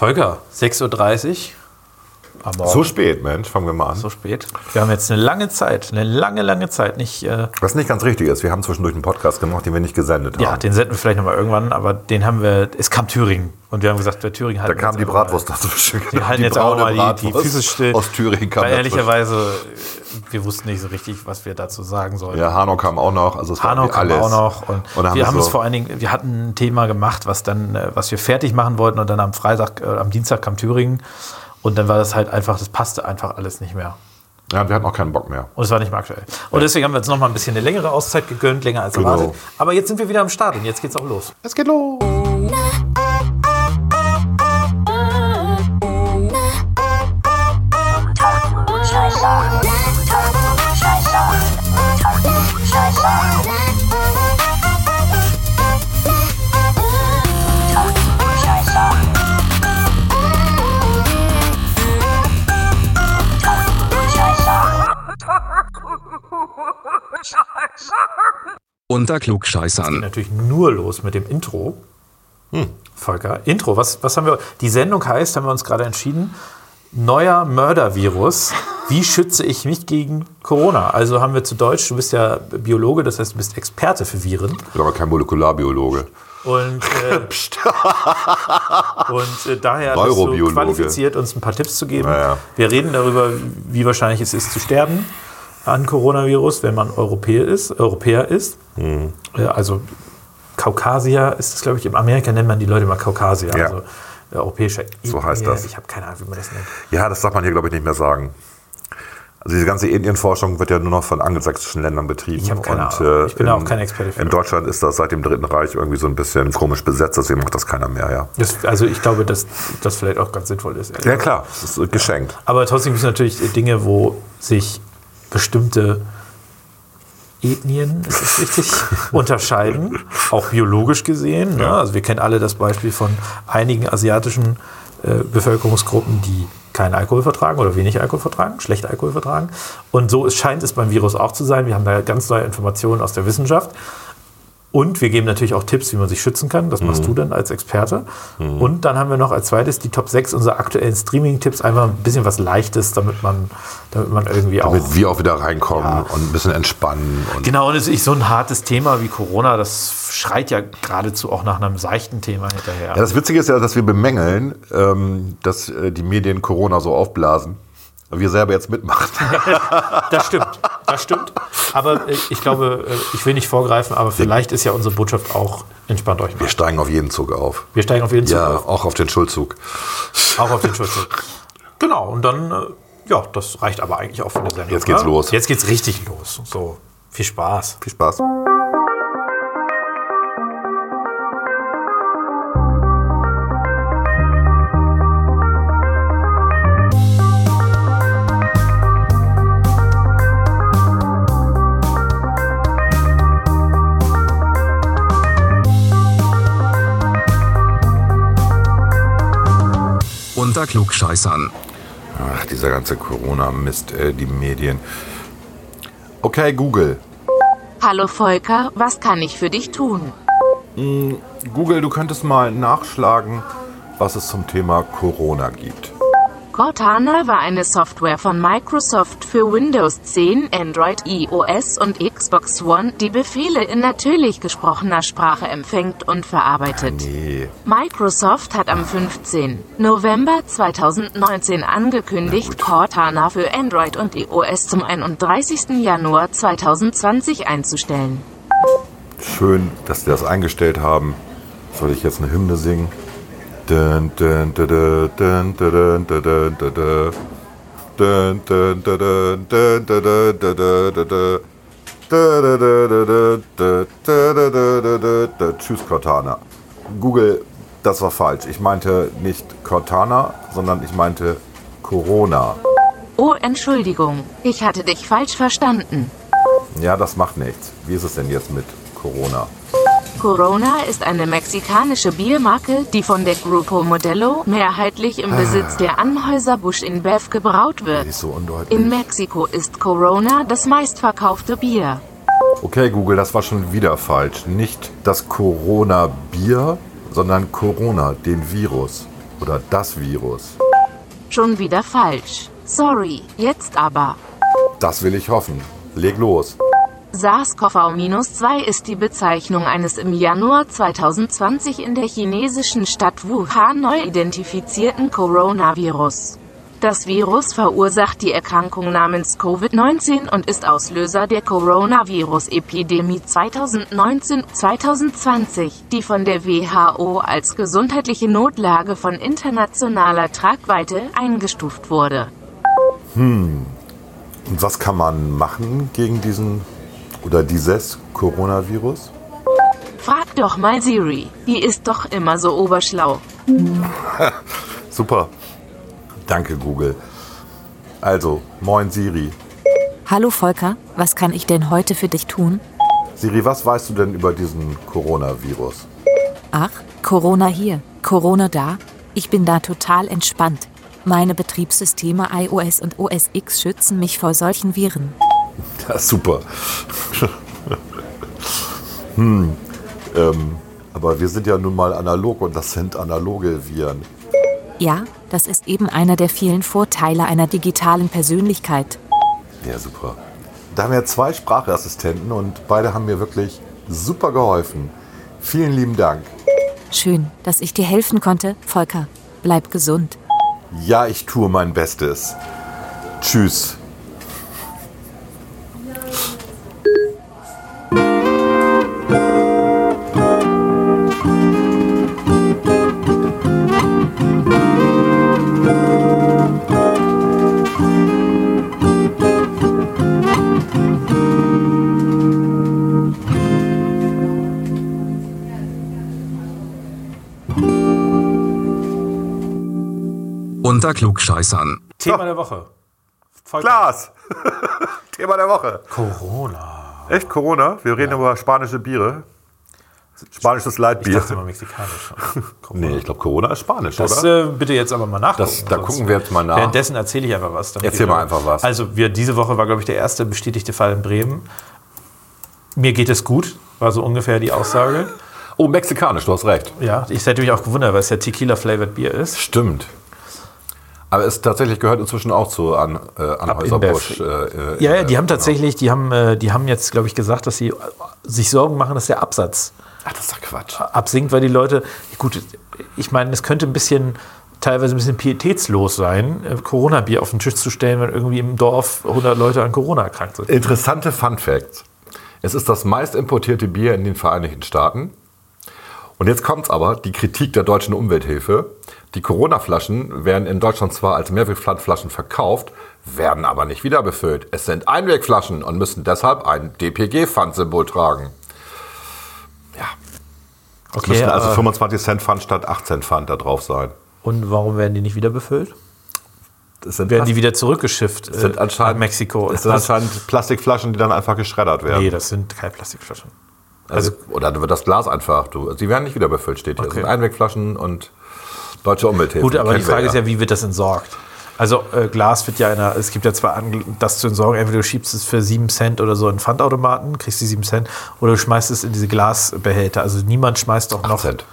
Volker, 6.30 Uhr Morgen. So spät, Mensch, fangen wir mal an. So spät. Wir haben jetzt eine lange Zeit, eine lange, lange Zeit nicht. Äh, Was nicht ganz richtig ist, wir haben zwischendurch einen Podcast gemacht, den wir nicht gesendet ja, haben. den senden wir vielleicht nochmal irgendwann, aber den haben wir. Es kam Thüringen und wir haben gesagt, bei Thüringen Da halten wir kam die Bratwurst dazwischen. Wir halten Die jetzt auch mal die, die Füße still. Aus Thüringen kam Weil ehrlicherweise, wir wussten nicht so richtig, was wir dazu sagen sollten. Ja, Hanau kam auch noch. Also es war Hanau kam alles. auch noch. Und, Und wir haben so- es vor allen Dingen, wir hatten ein Thema gemacht, was dann, äh, was wir fertig machen wollten und dann am Freitag, äh, am Dienstag kam Thüringen und dann war das halt einfach, das passte einfach alles nicht mehr. Ja, wir hatten auch keinen Bock mehr. Und es war nicht mehr aktuell. Und deswegen haben wir jetzt noch mal ein bisschen eine längere Auszeit gegönnt, länger als Genau. erwartet. Aber jetzt sind wir wieder am Start und jetzt geht's auch los. Es geht los. Unter Klugscheißern. Natürlich nur los mit dem Intro. Volker, Intro, was, was haben wir? Die Sendung heißt, haben wir uns gerade entschieden, neuer Mördervirus. Wie schütze ich mich gegen Corona? Also haben wir zu Deutsch, du bist ja Biologe, das heißt, du bist Experte für Viren. Ich bin aber kein Molekularbiologe. Und, äh, und äh, daher bist du qualifiziert, uns ein paar Tipps zu geben. Ja, ja. Wir reden darüber, wie wahrscheinlich es ist zu sterben an Coronavirus, wenn man Europäer ist. Europäer ist. Mhm. Äh, Also Kaukasier ist das, glaube ich, in Amerika nennt man die Leute mal Kaukasier. Ja. Also äh, europäischer So heißt das. Ich habe keine Ahnung, wie man das nennt. Ja, das darf man hier, glaube ich, nicht mehr sagen. Also diese ganze Indienforschung wird ja nur noch von angelsächsischen Ländern betrieben. Ich habe keine Und, Ahnung. äh, Ich bin in, auch kein Experte für. In Deutschland ist das seit dem Dritten Reich irgendwie so ein bisschen komisch besetzt, deswegen macht das keiner mehr, ja. Das, also ich glaube, dass das vielleicht auch ganz sinnvoll ist. Ja klar, das ist äh, geschenkt. Aber trotzdem gibt es natürlich Dinge, wo sich bestimmte Ethnien, ist es richtig, unterscheiden, auch biologisch gesehen. Ne? Also wir kennen alle das Beispiel von einigen asiatischen äh, Bevölkerungsgruppen, die keinen Alkohol vertragen oder wenig Alkohol vertragen, schlecht Alkohol vertragen. Und so scheint es beim Virus auch zu sein. Wir haben da ganz neue Informationen aus der Wissenschaft. Und wir geben natürlich auch Tipps, wie man sich schützen kann. Das machst du dann als Experte. Und dann haben wir noch als zweites die Top 6 unserer aktuellen Streaming-Tipps. Einfach ein bisschen was Leichtes, damit man, damit man irgendwie auch. Damit wir auch wieder reinkommen Ja. und ein bisschen entspannen. Und Genau, und es ist so ein hartes Thema wie Corona, das schreit ja geradezu auch nach einem seichten Thema hinterher. ja, das Witzige ist ja, dass wir bemängeln, ähm, dass äh, die Medien Corona so aufblasen. Wir selber jetzt mitmachen. Das stimmt, das stimmt. Aber äh, ich glaube, äh, ich will nicht vorgreifen, aber vielleicht ist ja unsere Botschaft auch, entspannt euch mal. Wir steigen auf jeden Zug auf. Wir steigen auf jeden Fall Ja, auf, auch auf den Schuldzug. auch auf den Schulzug. Genau, und dann, äh, ja, das reicht aber eigentlich auch für eine Sendung. Jetzt geht's oder? los. Jetzt geht's richtig los. So, viel Spaß. Viel Spaß. Unter Klugscheißern. Ach, dieser ganze Corona-Mist, äh, die Medien. Okay, Google. Hallo Volker, was kann ich für dich tun? Google, du könntest mal nachschlagen, was es zum Thema Corona gibt. Cortana war eine Software von Microsoft für Windows 10, Android, iOS und Xbox One, die Befehle in natürlich gesprochener Sprache empfängt und verarbeitet. Nee. Microsoft hat am 15. November 2019 angekündigt, Cortana für Android und iOS zum 31. Januar 2020 einzustellen. Schön, dass die das eingestellt haben. Soll ich jetzt eine Hymne singen? Tschüss Cortana. Google, das war falsch. Ich meinte nicht Cortana, sondern ich meinte Corona. Oh, Entschuldigung, ich hatte dich falsch verstanden. Ja, das macht nichts. Wie ist es denn jetzt mit Corona? Corona ist eine mexikanische Biermarke, die von der Grupo Modelo mehrheitlich im Besitz der Anhäuser-Busch in Bev gebraut wird. so. In Mexiko ist Corona das meistverkaufte Bier. Okay, Google, das war schon wieder falsch. Nicht das Corona-Bier, sondern Corona, den Virus. oder das Virus? Schon wieder falsch. Sorry, jetzt aber. Das will ich hoffen. Leg los. SARS-CoV-2 ist die Bezeichnung eines im Januar 2020 in der chinesischen Stadt Wuhan neu identifizierten Coronavirus. Das Virus verursacht die Erkrankung namens Covid-19 und ist Auslöser der Coronavirus-Epidemie 2019-2020, die von der WHO als gesundheitliche Notlage von internationaler Tragweite eingestuft wurde. Und was kann man machen gegen diesen oder dieses Coronavirus? Frag doch mal Siri, die ist doch immer so oberschlau. Super. Danke, Google. Also, moin Siri. Hallo Volker, was kann ich denn heute für dich tun? Siri, was weißt du denn über diesen Coronavirus? Ach, Corona hier, Corona da. Ich bin da total entspannt. Meine Betriebssysteme iOS und OS X schützen mich vor solchen Viren. Ja, super. hm, ähm, aber wir sind ja nun mal analog und das sind analoge Viren. Ja, das ist eben einer der vielen Vorteile einer digitalen Persönlichkeit. Ja, super. Da haben wir zwei Sprachassistenten und beide haben mir wirklich super geholfen. Vielen lieben Dank. Schön, dass ich dir helfen konnte, Volker. Bleib gesund. Ja, ich tue mein Bestes. Tschüss. Unter Klugscheißern. Thema der Woche. Klaas! Thema der Woche. Corona. Echt Corona? Wir reden über spanische Biere. Spanisches Ich Leitbier. dachte immer mexikanisch. Corona. Nee, ich glaube, Corona ist Spanisch, Das oder? äh, bitte jetzt aber mal nachgucken. Das- da sonst- gucken wir jetzt mal nach. Währenddessen erzähle ich einfach was. damit Erzähl mal einfach was. Also wir, diese Woche war, glaube ich, der erste bestätigte Fall in Bremen. Mir geht es gut, war so ungefähr die Aussage. Oh, mexikanisch, du hast recht. Ja, ich hätte mich auch gewundert, weil es ja Tequila-flavored Bier ist. Stimmt. Aber es tatsächlich gehört inzwischen auch zu an, äh, Anhäuser-Busch. Äh, äh, Ja, ja, die haben genau. tatsächlich, die haben, äh, die haben jetzt, glaube ich, gesagt, dass sie äh, sich Sorgen machen, dass der Absatz Ach, das ist doch Quatsch. absinkt, weil die Leute, gut, ich meine, es könnte ein bisschen, teilweise ein bisschen pietätslos sein, äh, Corona-Bier auf den Tisch zu stellen, wenn irgendwie im Dorf 100 Leute an Corona erkrankt sind. Interessante Fun Facts. Es ist das meist importierte Bier in den Vereinigten Staaten. Und jetzt kommt's aber, die Kritik der deutschen Umwelthilfe. Die Corona-Flaschen werden in Deutschland zwar als Mehrwegflaschen verkauft, werden aber nicht wieder befüllt. Es sind Einwegflaschen und müssen deshalb ein DPG-Pfandsymbol tragen. Ja, es müssen also aber- 25 Cent Pfand statt 18 Pfand da drauf sein. Und warum werden die nicht wieder befüllt? Das Werden die wieder zurückgeschifft äh, das sind nach anscheinend, Mexiko? Es sind Das- anscheinend Plastikflaschen, die dann einfach geschreddert werden. nee, das sind keine Plastikflaschen. Also, oder wird das Glas einfach. Du, sie werden nicht wieder befüllt, steht hier. Okay. Das sind Einwegflaschen und deutsche Umwelthilfe. Gut, aber die Frage ist ja, wie wird das entsorgt? Also äh, Glas wird ja einer, es gibt ja zwar an, das zu entsorgen, entweder du schiebst es für 7 Cent oder so in Pfandautomaten, kriegst die 7 Cent, oder du schmeißt es in diese Glasbehälter. Also niemand schmeißt doch noch 8 Cent.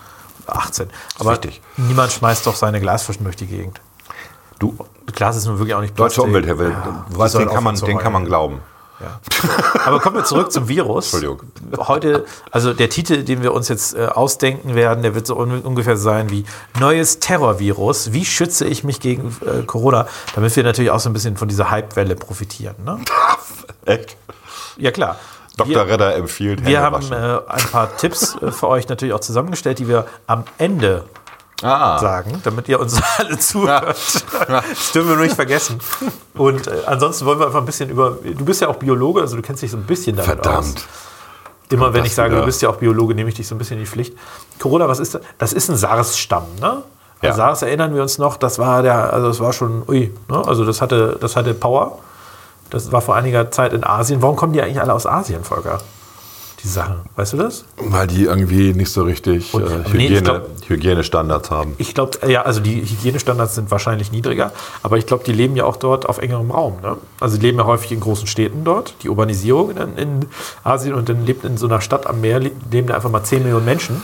18. Aber wichtig. niemand schmeißt doch seine Glasflaschen durch die Gegend. Du, Glas ist nun wirklich auch nicht deutsche Plastik. Umwelthilfe, Ja, den kann, man, den kann man heulen. Glauben. Aber kommen wir zurück zum Virus. Entschuldigung. Heute, also der Titel, den wir uns jetzt äh, ausdenken werden, der wird so un ungefähr sein wie Neues Terrorvirus. Wie schütze ich mich gegen äh, Corona? Damit wir natürlich auch so ein bisschen von dieser Hypewelle profitieren. Ne? Echt? Ja, klar. Dr. Wir, Redder empfiehlt wir haben äh, ein paar Tipps äh, für euch natürlich auch zusammengestellt, die wir am Ende ah, sagen, damit ihr uns alle zuhört. Das dürfen wir nur nicht vergessen. Und äh, ansonsten wollen wir einfach ein bisschen über. Du bist ja auch Biologe, also du kennst dich so ein bisschen damit aus. verdammt. Immer wenn ich sage, wieder. du bist ja auch Biologe, nehme ich dich so ein bisschen in die Pflicht. Corona, was ist das? Das ist ein SARS-Stamm, ne? Ja. An SARS erinnern wir uns noch, das war der, also das war schon, ui, ne? Also das hatte, das hatte Power. Das war vor einiger Zeit in Asien. Warum kommen die eigentlich alle aus Asien, Volker? Die Sachen. Weißt du das? Weil die irgendwie nicht so richtig äh, nee, Hygiene, glaub- Hygienestandards haben. Ich glaube, ja, also die Hygienestandards sind wahrscheinlich niedriger, aber ich glaube, die leben ja auch dort auf engerem Raum. Ne? Also die leben ja häufig in großen Städten dort, die Urbanisierung in, in Asien und dann lebt in so einer Stadt am Meer, le- leben da einfach mal 10 Millionen Menschen.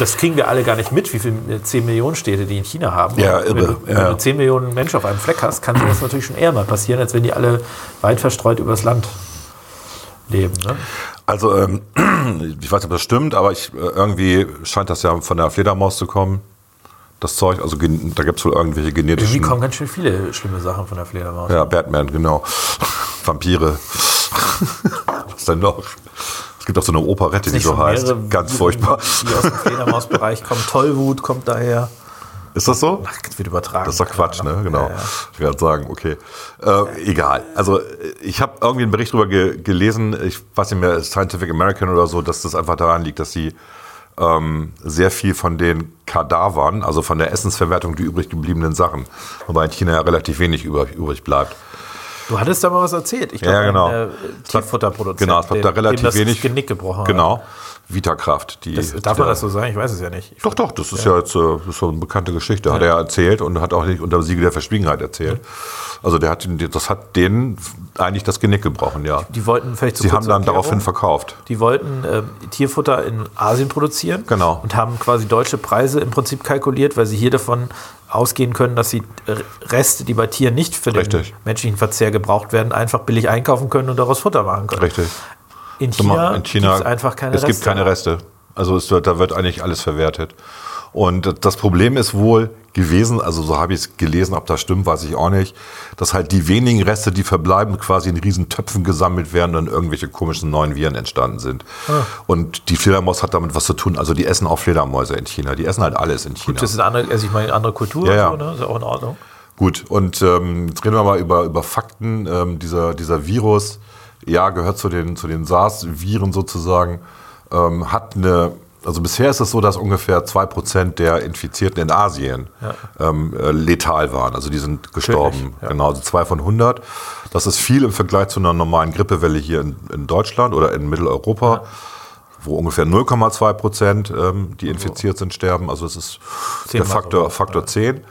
das kriegen wir alle gar nicht mit, wie viele 10 Millionen Städte die in China haben. Ja, Und wenn, irre, du, wenn ja. du 10 Millionen Menschen auf einem Fleck hast, kann sowas natürlich schon eher mal passieren, als wenn die alle weit verstreut übers Land leben. Ne? Also, ähm, ich weiß nicht, ob das stimmt, aber ich, äh, irgendwie scheint das ja von der Fledermaus zu kommen. Das Zeug, also da gibt es wohl irgendwelche Irgendwie genetischen. kommen ganz schön viele schlimme Sachen von der Fledermaus. Ja, Batman, genau. Vampire. Was denn noch? Es gibt auch so eine Operette, die so heißt. Ganz furchtbar. Die aus dem Fledermausbereich kommen. Tollwut kommt daher. Ist das so? Das wird übertragen. Das ist doch Quatsch, ne? Genau. Ja, ja. Ich werde sagen, okay. Äh, egal. Also ich habe irgendwie einen Bericht darüber ge gelesen, ich weiß nicht mehr, Scientific American oder so, dass das einfach daran liegt, dass sie ähm, sehr viel von den Kadavern, also von der Essensverwertung, die übrig gebliebenen Sachen, wobei in China ja relativ wenig über, übrig bleibt. Du hattest da mal was erzählt. Ich Ja, genau. Ein, äh, Tierfutterproduzent. Genau, es bleibt da dem- dem relativ das wenig. Genick gebrochen. Genau. Vitakraft. Die, Das, darf man die- das so sagen? Ich weiß es ja nicht. Doch, doch, das ist ja, jetzt äh, ist so eine bekannte Geschichte. Hat er erzählt und hat auch nicht unter Siegel der Verschwiegenheit erzählt. Also der hat, das hat denen eigentlich das Genick gebrochen, ja. Die wollten vielleicht so Sie haben dann daraufhin verkauft. Die wollten äh, Tierfutter in Asien produzieren. Genau. Und haben quasi deutsche Preise im Prinzip kalkuliert, weil sie hier davon ausgehen können, dass sie Reste, die bei Tieren nicht für den Richtig. menschlichen Verzehr gebraucht werden, einfach billig einkaufen können und daraus Futter machen können. Richtig. In China, in China gibt es einfach keine es Reste. gibt keine Reste. Also es wird, da wird eigentlich alles verwertet. Und das Problem ist wohl gewesen, also so habe ich es gelesen, ob das stimmt, weiß ich auch nicht, dass halt die wenigen Reste, die verbleiben, quasi in riesen Töpfen gesammelt werden und irgendwelche komischen neuen Viren entstanden sind. Ah. Und die Fledermaus hat damit was zu tun. Also die essen auch Fledermäuse in China. Die essen halt alles in China. Das ist eine andere, also ich meine, eine andere Kultur, Ja, ja. So, ne? ist ja auch in Ordnung. Gut, und ähm, jetzt reden wir mal über, über Fakten. Ähm, dieser, dieser Virus, ja, gehört zu den, zu den SARS-Viren sozusagen, ähm, hat eine, also bisher ist es so, dass ungefähr 2% der Infizierten in Asien ähm, äh, letal waren. Also die sind gestorben. Ja. Genau, also 2 von 100. Das ist viel im Vergleich zu einer normalen Grippewelle hier in, in Deutschland oder in Mitteleuropa. Wo ungefähr 0,2 Prozent ähm, die infiziert sind, sterben. Also es ist der Faktor, Faktor 10.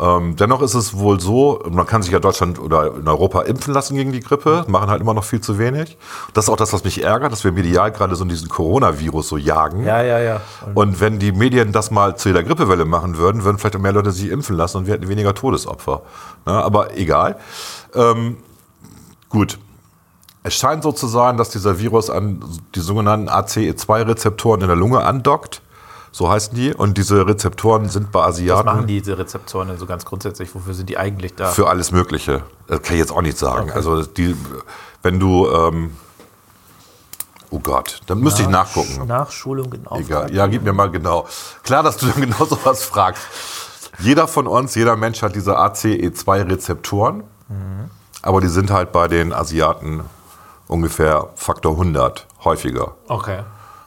Ähm, dennoch ist es wohl so, man kann sich ja Deutschland oder in Europa impfen lassen gegen die Grippe, machen halt immer noch viel zu wenig. Das ist auch das, was mich ärgert, dass wir medial gerade so diesen Coronavirus so jagen. Ja, ja, ja. Und wenn die Medien das mal zu jeder Grippewelle machen würden, würden vielleicht auch mehr Leute sich impfen lassen und wir hätten weniger Todesopfer. Ja, aber egal. Ähm, gut. Es scheint so zu sein, dass dieser Virus an die sogenannten ACE2-Rezeptoren in der Lunge andockt. So heißen die. Und diese Rezeptoren sind bei Was Asiaten. machen diese Rezeptoren denn so ganz grundsätzlich? Wofür sind die eigentlich da? Für alles Mögliche. Das kann ich jetzt auch nicht sagen. Also die, wenn du, ähm, oh Gott, dann müsste ich nachgucken. Nachschulung Auftrag. Egal. Ja, gib mir mal genau. Klar, dass du dann genau sowas fragst. Jeder von uns, jeder Mensch hat diese ACE2-Rezeptoren, aber die sind halt bei den Asiaten ungefähr Faktor 100 häufiger. Okay.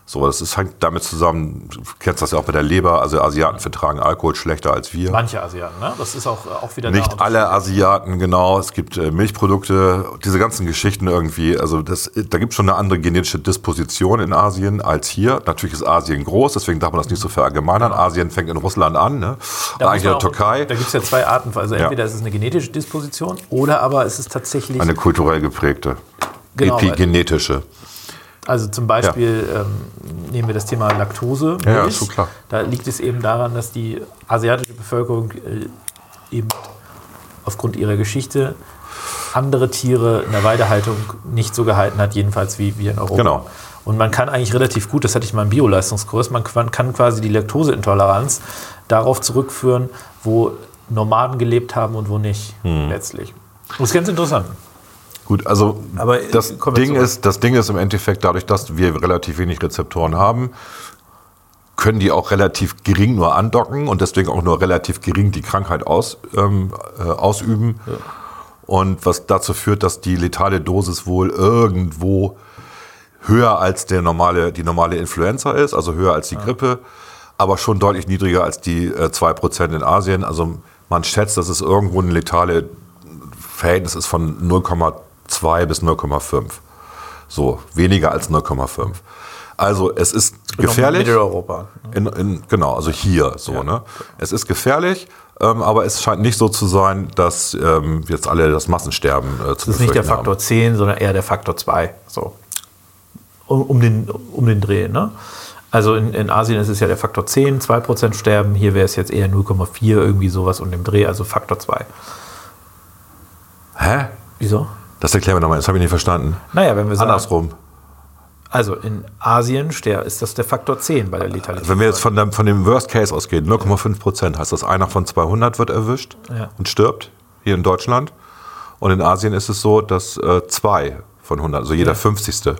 So, das ist, hängt damit zusammen, du kennst das ja auch bei der Leber, also Asiaten vertragen Alkohol schlechter als wir. Manche Asiaten, ne? Das ist auch, auch wieder Nicht alle Asiaten, genau. Es gibt äh, Milchprodukte, diese ganzen Geschichten irgendwie. Also das, da gibt es schon eine andere genetische Disposition in Asien als hier. Natürlich ist Asien groß, deswegen darf man das nicht so verallgemeinern. Asien fängt in Russland an, ne? Da Eigentlich in der Türkei. Da gibt es ja zwei Arten. Also Ja. entweder ist es eine genetische Disposition oder aber ist es tatsächlich, Eine kulturell geprägte, Genau, epigenetische. Also zum Beispiel ähm, nehmen wir das Thema Laktose. Ja, ja, so klar. Da liegt es eben daran, dass die asiatische Bevölkerung äh, eben aufgrund ihrer Geschichte andere Tiere in der Weidehaltung nicht so gehalten hat, jedenfalls wie wir in Europa. Genau. Und man kann eigentlich relativ gut, das hatte ich mal im Bioleistungskurs, man kann kann quasi die Laktoseintoleranz darauf zurückführen, wo Nomaden gelebt haben und wo nicht, Hm. letztlich. Das ist ganz interessant. Gut, also Aber, äh, das, Ding ist, das Ding ist im Endeffekt, dadurch, dass wir relativ wenig Rezeptoren haben, können die auch relativ gering nur andocken und deswegen auch nur relativ gering die Krankheit aus, ähm, äh, ausüben. Und was dazu führt, dass die letale Dosis wohl irgendwo höher als der normale, die normale Influenza ist, also höher als die Grippe, aber schon deutlich niedriger als die äh, 2% in Asien. Also man schätzt, dass es irgendwo ein letale Verhältnis ist von 0,2 bis 0,5. So, weniger als 0,5. Also es ist gefährlich. Mitteleuropa. In, in, genau, also hier so. Ne? Es ist gefährlich, ähm, aber es scheint nicht so zu sein, dass ähm, jetzt alle das Massensterben äh, zu Das ist nicht der Faktor 10, sondern eher der Faktor 2. So. Um, um, den, um den Dreh. Ne? Also in, in Asien ist es ja der Faktor 10, 2% sterben. Hier wäre es jetzt eher 0,4, irgendwie sowas um den Dreh, also Faktor 2. Hä? Wieso? Das erklären wir nochmal, das habe ich nicht verstanden. Naja, wenn wir sagen, Andersrum. also in Asien ist das der Faktor 10 bei der Letalität. Wenn wir jetzt von dem, von dem Worst Case ausgehen, 0,5 Prozent, heißt das, einer von 200 wird erwischt Ja. und stirbt, hier in Deutschland. Und in Asien ist es so, dass äh, zwei von 100, also jeder 50. Das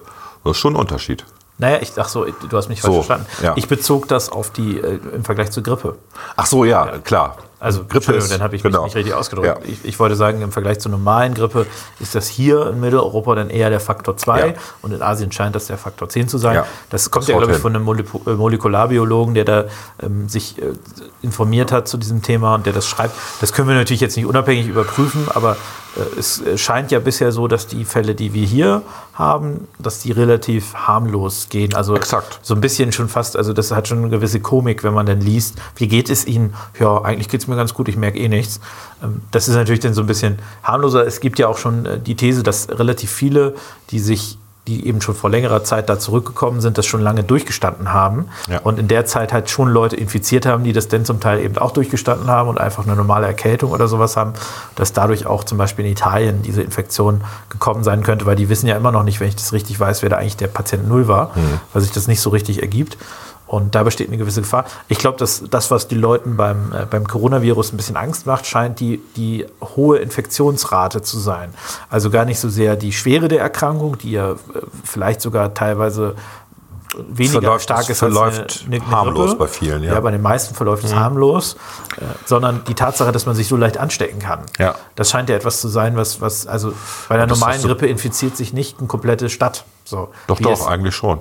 ist schon ein Unterschied. Naja, ich, ach so, du hast mich falsch So, verstanden. ja. Ich bezog das auf die, äh, im Vergleich zur Grippe. Ach so, ja, klar. Also Grippe, dann habe ich genau. mich nicht richtig ausgedrückt. Ja. Ich, ich wollte sagen, im Vergleich zur normalen Grippe ist das hier in Mitteleuropa dann eher der Faktor 2 Ja. und in Asien scheint das der Faktor 10 zu sein. Ja, das kommt das ja, glaube ich, von einem äh, Molekularbiologen, der da ähm, sich äh, informiert hat zu diesem Thema und der das schreibt. Das können wir natürlich jetzt nicht unabhängig überprüfen, aber äh, es äh, scheint ja bisher so, dass die Fälle, die wir hier haben, dass die relativ harmlos gehen. Also Exakt. so ein bisschen schon fast, also das hat schon eine gewisse Komik, wenn man dann liest, wie geht es Ihnen? Ja, eigentlich geht es mir ganz gut, ich merke eh nichts. Ähm, Das ist natürlich dann so ein bisschen harmloser. Es gibt ja auch schon äh, die These, dass relativ viele, die sich die eben schon vor längerer Zeit da zurückgekommen sind, das schon lange durchgestanden haben Ja. und in der Zeit halt schon Leute infiziert haben, die das dann zum Teil eben auch durchgestanden haben und einfach eine normale Erkältung oder sowas haben, dass dadurch auch zum Beispiel in Italien diese Infektion gekommen sein könnte, weil die wissen ja immer noch nicht, wenn ich das richtig weiß, wer da eigentlich der Patient Null war, weil sich das nicht so richtig ergibt. Und da besteht eine gewisse Gefahr. Ich glaube, dass das, was die Leuten beim, äh, beim Coronavirus ein bisschen Angst macht, scheint die, die hohe Infektionsrate zu sein. Also gar nicht so sehr die Schwere der Erkrankung, die ja äh, vielleicht sogar teilweise weniger Verläuft- stark ist verläuft als eine, eine harmlos Grippe. bei vielen, ja. Mhm. ja. bei den meisten verläuft es harmlos, äh, sondern die Tatsache, dass man sich so leicht anstecken kann. Ja. Das scheint ja etwas zu sein, was, was also bei ist normalen so- Grippe infiziert sich nicht eine komplette Stadt. So, Doch, doch, es- eigentlich schon.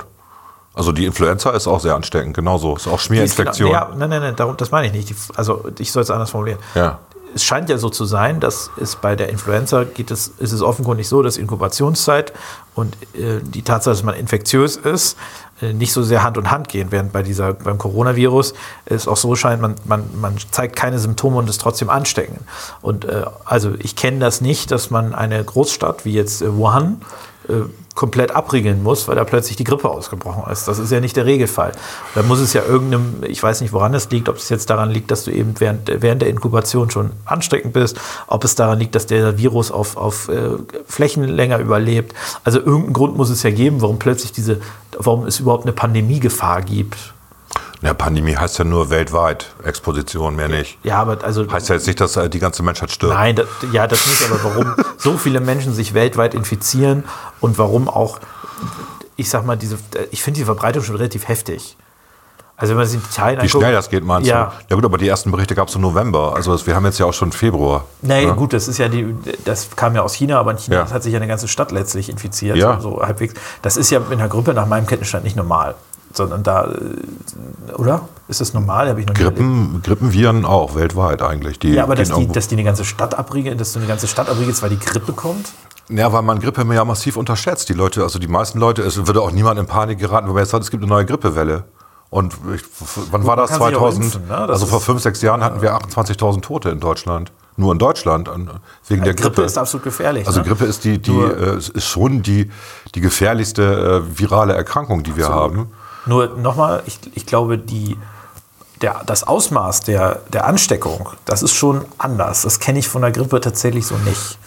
Also die Influenza ist auch sehr ansteckend, genauso. Ist auch ist Schmierinfektion. Genau, ja, nein, nein, nein, darum, das meine ich nicht. Die, also ich soll es anders formulieren. Ja. Es scheint ja so zu sein, dass es bei der Influenza geht es, ist es offenkundig so, dass Inkubationszeit und äh, die Tatsache, dass man infektiös ist, äh, nicht so sehr Hand in Hand gehen, während bei dieser, beim Coronavirus es auch so scheint, man, man, man zeigt keine Symptome und ist trotzdem ansteckend. Und äh, also ich kenne das nicht, dass man eine Großstadt wie jetzt äh, Wuhan äh, komplett abriegeln muss, weil da plötzlich die Grippe ausgebrochen ist. Das ist ja nicht der Regelfall. Da muss es ja irgendeinem, ich weiß nicht, woran es liegt, ob es jetzt daran liegt, dass du eben während, während der Inkubation schon ansteckend bist, ob es daran liegt, dass der Virus auf, auf äh, Flächen länger überlebt. Also irgendeinen Grund muss es ja geben, warum plötzlich diese, warum es überhaupt eine Pandemiegefahr gibt. Ja, Pandemie heißt ja nur weltweit Exposition, mehr nicht. Ja, aber also Heißt ja jetzt nicht, dass äh, die ganze Menschheit stirbt. Nein, das, ja, das nicht, aber warum so viele Menschen sich weltweit infizieren und warum auch, ich sag mal, diese, ich finde die Verbreitung schon relativ heftig. Also wenn man sich in Italien Wie schnell das geht, meinst ja. du? Ja gut, aber die ersten Berichte gab es im November. Also das, wir haben jetzt ja auch schon Februar. Nee, ne? gut, das ist ja die, das kam ja aus China, aber in China Ja. hat sich ja eine ganze Stadt letztlich infiziert. Ja. So halbwegs. Das ist ja in der Grippe nach meinem Kenntnisstand nicht normal. Sondern da, äh, oder? Ist das normal? Hab ich noch. Grippen, Grippenviren auch weltweit eigentlich. Die Ja, aber dass die, dass die eine ganze Stadt abriegeln, dass du eine ganze Stadt abriegelst, weil die Grippe kommt? Ja, weil man Grippe ja massiv unterschätzt. Die Leute, also die meisten Leute, es würde auch niemand in Panik geraten, weil man jetzt sagt, es gibt eine neue Grippewelle. Und ich, wann war das? kann sich auch 2000? impfen, ne? Das also vor fünf, sechs Jahren hatten wir 28.000 Tote in Deutschland. Nur in Deutschland, an- wegen der Grippe. Grippe ist absolut gefährlich. Also ne? Grippe ist die, die äh, ist schon die, die gefährlichste äh, virale Erkrankung, die wir haben. Nur nochmal, ich, ich glaube, die, der, das Ausmaß der, der Ansteckung, das ist schon anders. Das kenne ich von der Grippe tatsächlich so nicht.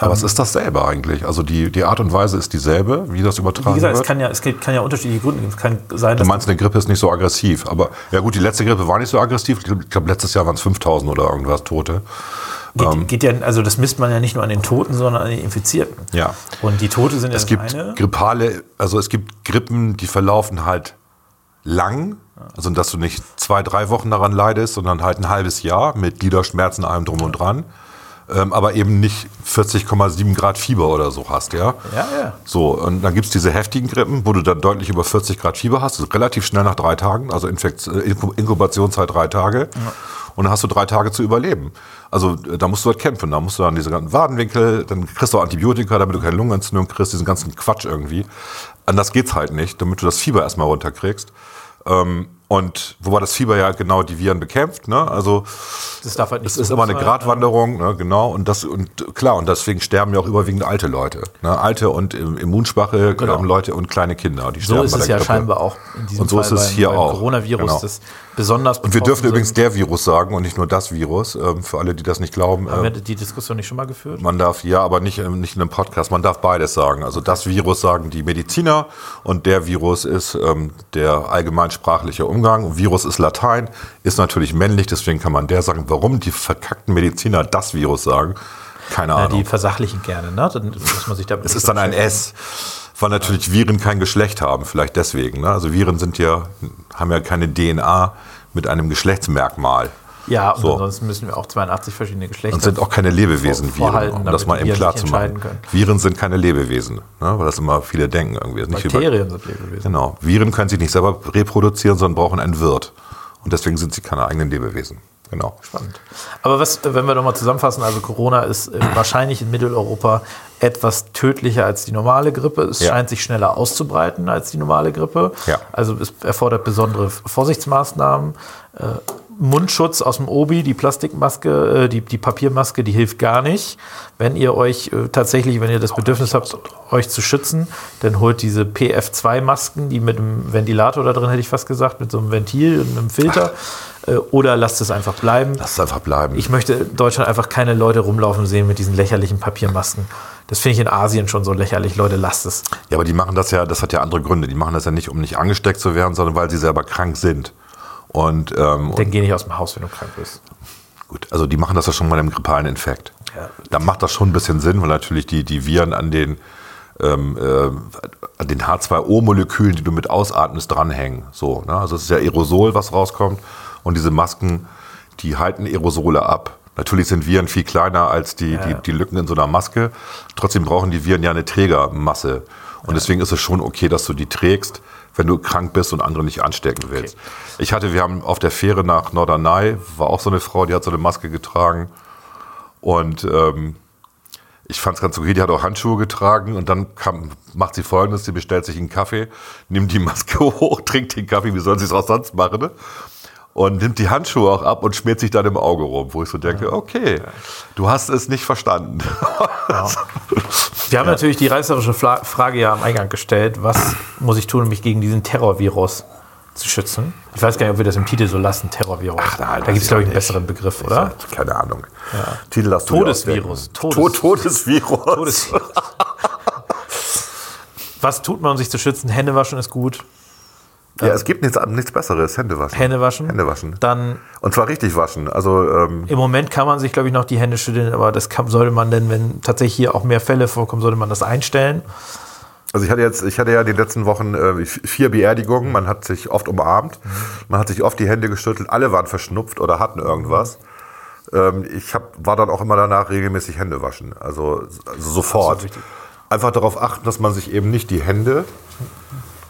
Aber es ist dasselbe eigentlich. Also die, die Art und Weise ist dieselbe, wie das Wie übertragen gesagt, es wird. kann ja, es gibt- kann ja unterschiedliche Gründe geben. Es kann sein, Du meinst, eine Grippe ist nicht so aggressiv. Aber ja gut, die letzte Grippe war nicht so aggressiv. Ich glaube, letztes Jahr waren es 5000 oder irgendwas Tote. Geht, geht ja, also das misst man ja nicht nur an den Toten, sondern an den Infizierten. Ja. Und die Tote sind ja Es das gibt eine. grippale, also es gibt Grippen, die verlaufen halt lang. Also dass du nicht zwei, drei Wochen daran leidest, sondern halt ein halbes Jahr mit Gliederschmerzen, allem drum und dran. Ähm, aber eben nicht 40,7 Grad Fieber oder so hast, ja? Ja, ja. So, und dann gibt es diese heftigen Grippen, wo du dann deutlich über 40 Grad Fieber hast, also relativ schnell nach drei Tagen, also Infekt äh, Inku- Inkubationszeit drei Tage. Und dann hast du drei Tage zu überleben. Also äh, da musst du halt kämpfen. Da musst du dann diese ganzen Wadenwinkel, dann kriegst du Antibiotika, damit du keine Lungenentzündung kriegst, diesen ganzen Quatsch irgendwie. Anders geht's halt nicht, damit du das Fieber erstmal runterkriegst. Ähm, und wobei das Fieber ja genau die Viren bekämpft, ne? Also Das darf halt nicht es ist immer eine Gratwanderung, ne? genau. Und das und klar und deswegen sterben ja auch überwiegend alte Leute, ne? alte und im- immunschwache Genau. Leute und kleine Kinder. Die So sterben ist es ja Grippe. scheinbar auch in diesem Und so Fall ist es beim, hier beim auch. Coronavirus, Genau. das besonders Und wir dürfen betroffen übrigens sind. der Virus sagen und nicht nur das Virus. Ähm, für alle, die das nicht glauben. Haben wir Ähm, die Diskussion nicht schon mal geführt? man darf, ja, aber nicht, ähm, nicht in einem Podcast. Man darf beides sagen. Also das Virus sagen die Mediziner und der Virus ist der allgemeinsprachliche Umgang. Virus ist Latein, ist natürlich männlich, deswegen kann man der sagen. Warum die verkackten Mediziner das Virus sagen, keine Ja, Ahnung. die versachlichen gerne, ne? Dann muss man sich damit Es ist dann ein. S, weil natürlich Viren kein Geschlecht haben, vielleicht deswegen. Ne? Also Viren sind ja, haben ja keine DNA mit einem Geschlechtsmerkmal. Ja, und So. ansonsten müssen wir auch 82 verschiedene Geschlechter. Und sind auch keine Lebewesen, vor- Viren, um das mal eben klar zu machen. können. Viren sind keine Lebewesen, ne? weil das immer viele denken irgendwie. Ist Bakterien sind Lebewesen. Genau. Viren können sich nicht selber reproduzieren, sondern brauchen einen Wirt. Und deswegen sind sie keine eigenen Lebewesen. Genau. Spannend. Aber was, wenn wir nochmal zusammenfassen, also Corona ist äh, wahrscheinlich in Mitteleuropa etwas tödlicher als die normale Grippe. Es Ja. scheint sich schneller auszubreiten als die normale Grippe. Ja. Also es erfordert besondere Vorsichtsmaßnahmen. Mundschutz aus dem Obi, die Plastikmaske, äh, die, die Papiermaske, die hilft gar nicht. Wenn ihr euch äh, tatsächlich, wenn ihr das Bedürfnis habt, euch zu schützen, dann holt diese PF2-Masken, die mit einem Ventilator da drin, hätte ich fast gesagt, mit so einem Ventil und einem Filter. Äh, oder lasst es einfach bleiben. Lass es einfach bleiben. Ich möchte in Deutschland einfach keine Leute rumlaufen sehen mit diesen lächerlichen Papiermasken. Das finde ich in Asien schon so lächerlich. Leute, lasst es. ja, aber die machen das ja, das hat ja andere Gründe. Die machen das ja nicht, um nicht angesteckt zu werden, sondern weil sie selber krank sind. Und, ähm, Dann geh nicht aus dem Haus, wenn du krank bist. gut, also die machen das ja schon mal im grippalen Infekt. Ja. Da macht das schon ein bisschen Sinn, weil natürlich die, die Viren an den, ähm, äh, an den H2O-Molekülen, die du mit ausatmest, dranhängen. So, ne? Also es ist ja Aerosol, was rauskommt. Und diese Masken, die halten Aerosole ab. Natürlich sind Viren viel kleiner als die, Ja, die, ja. die Lücken in so einer Maske. Trotzdem brauchen die Viren ja eine Trägermasse. Und deswegen ist es schon okay, dass du die trägst, wenn du krank bist und andere nicht anstecken willst. Ich hatte, wir haben auf der Fähre nach Norderney, war auch so eine Frau, die hat so eine Maske getragen. Und ähm, ich fand es ganz okay, die hat auch Handschuhe getragen und dann kam, macht sie folgendes, sie bestellt sich einen Kaffee, nimmt die Maske hoch, trinkt den Kaffee, wie soll sie es auch sonst machen, ne? Und nimmt die Handschuhe auch ab und schmiert sich dann im Auge rum, wo ich so denke, okay, du hast es nicht verstanden. Wir haben natürlich die reißerische Frage ja am Eingang gestellt. Was muss ich tun, um mich gegen diesen Terrorvirus zu schützen? Ich weiß gar nicht, ob wir das im Titel so lassen, Terrorvirus. nein, da gibt es, glaube ich, einen besseren Begriff, Ich oder? Keine Ahnung. Titel hast Todesvirus. Todes- To- Todesvirus. Todesvirus. Was tut man, um sich zu schützen? Hände waschen ist gut. Ja, es gibt nichts, nichts Besseres. Hände waschen. Hände waschen. Hände waschen. Dann Und zwar richtig waschen. Also ähm, im Moment kann man sich, glaube ich, noch die Hände schütteln, aber das kann, sollte man denn, wenn tatsächlich hier auch mehr Fälle vorkommen, sollte man das einstellen. Also ich hatte jetzt, ich hatte ja die letzten Wochen äh, vier Beerdigungen. Man hat sich oft umarmt, man hat sich oft die Hände geschüttelt. Alle waren verschnupft oder hatten irgendwas. Ähm, ich hab, war dann auch immer danach regelmäßig Hände waschen. Also, also sofort. wichtig. Einfach darauf achten, dass man sich eben nicht die Hände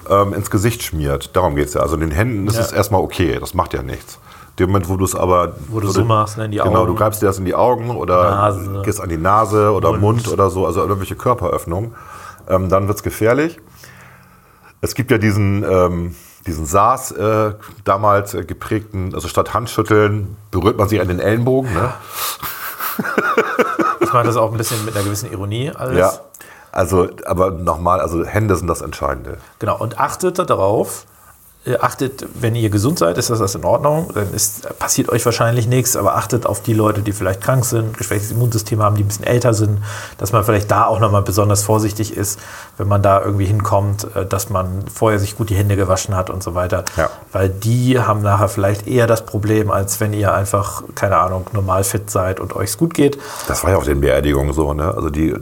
ähm, ins Gesicht schmiert. Darum geht's ja. Also in den Händen ist Ja. es erstmal okay. Das macht ja nichts. Dem Moment, wo du es aber Wo du so machst, ne, in die Genau, Augen. du greifst dir das in die Augen oder Nase. gehst an die Nase oder Mund. Mund, oder so, also irgendwelche Körperöffnungen. Ähm, dann wird's gefährlich. Es gibt ja diesen, ähm, diesen SARS äh, damals äh, geprägten, also statt Handschütteln berührt man sich an den Ellenbogen. Ne? Ich mache das auch ein bisschen mit einer gewissen Ironie alles. Ja. Also, aber nochmal, also Hände sind das Entscheidende. Genau, und achtet darauf, äh, achtet, wenn ihr gesund seid, ist das, das in Ordnung, dann ist, passiert euch wahrscheinlich nichts, aber achtet auf die Leute, die vielleicht krank sind, geschwächtes Immunsystem haben, die ein bisschen älter sind, dass man vielleicht da auch nochmal besonders vorsichtig ist, wenn man da irgendwie hinkommt, äh, dass man vorher sich gut die Hände gewaschen hat und so weiter. Ja. Weil die haben nachher vielleicht eher das Problem, als wenn ihr einfach, keine Ahnung, normal fit seid und euch gut geht. Das war ja auf den Beerdigungen so, ne? Also die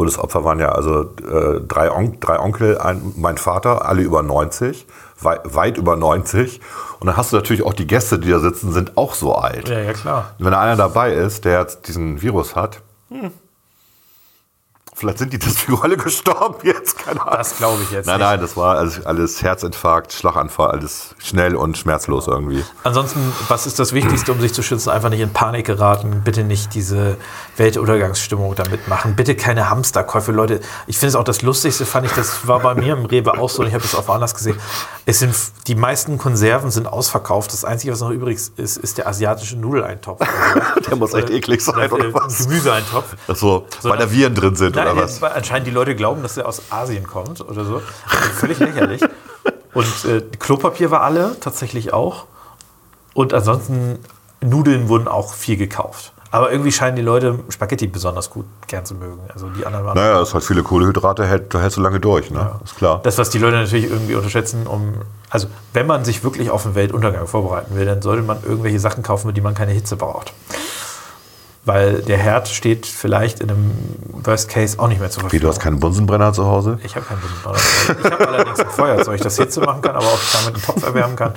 Todesopfer waren ja also äh, drei, On drei Onkel, ein, mein Vater, alle über 90, wei weit über 90. Und dann hast du natürlich auch die Gäste, die da sitzen, sind auch so alt. Ja, ja, klar. Und wenn da einer dabei ist, der jetzt diesen Virus hat, hm, Vielleicht sind die deswegen alle gestorben jetzt, keine Ahnung. Das glaube ich jetzt Nein, nicht. nein, das war alles, alles Herzinfarkt, Schlaganfall, alles schnell und schmerzlos irgendwie. Ansonsten, was ist das Wichtigste, um sich zu schützen? Einfach nicht in Panik geraten. Bitte nicht diese Weltuntergangsstimmung damit machen. Bitte keine Hamsterkäufe. Leute, ich finde es auch das Lustigste, fand ich, das war bei mir im Rewe auch so und ich habe es auch woanders gesehen. Es sind, die meisten Konserven sind ausverkauft. Das Einzige, was noch übrig ist, ist der asiatische Nudeleintopf. Der muss echt eklig sein, oder Äh, was? Gemüseeintopf. Achso, weil da Viren drin sind, Nein, oder was? anscheinend die Leute glauben, dass der aus Asien kommt oder so. Also völlig lächerlich. Und äh, Klopapier war alle, tatsächlich auch. Und ansonsten Nudeln wurden auch viel gekauft. Aber irgendwie scheinen die Leute Spaghetti besonders gut gern zu mögen. Also die anderen waren. Naja, es hat viele Kohlehydrate, hält, hältst du lange durch, ne? Ist klar. Das, was die Leute natürlich irgendwie unterschätzen, um. Also, wenn man sich wirklich auf den Weltuntergang vorbereiten will, dann sollte man irgendwelche Sachen kaufen, mit denen man keine Hitze braucht. Weil der Herd steht vielleicht in einem Worst Case auch nicht mehr zur Wie, Verfügung. du hast keinen Bunsenbrenner zu Hause? Ich habe keinen Bunsenbrenner. Ich habe allerdings ein Feuerzeug, das Hitze machen kann, aber ich damit einen Topf erwärmen kann,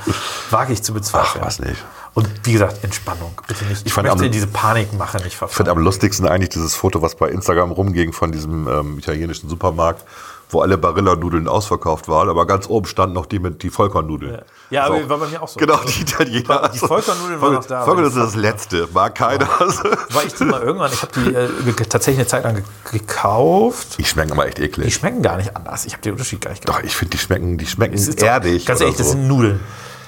wage ich zu bezweifeln. Ach, was nicht. Und wie gesagt, Entspannung. Bitte nicht. Ich, fand möchte am- diese Panikmache nicht Ich finde am lustigsten eigentlich dieses Foto, was bei Instagram rumging von diesem ähm, italienischen Supermarkt, wo alle Barilla-Nudeln ausverkauft waren, aber ganz oben stand noch die mit die Vollkornnudeln. Ja, So. aber war bei mir auch so. Genau, die Italiener. Die Vollkornnudeln waren noch da, aber ist das Letzte, mag keiner. War ich die mal irgendwann, ich habe die äh, tatsächlich eine Zeit lang ge gekauft. Die schmecken aber echt Die eklig. schmecken gar nicht anders. Ich habe den Unterschied gar nicht Doch, ich finde, die schmecken, die schmecken ist doch- erdig. Ganz ehrlich, das so. sind Nudeln.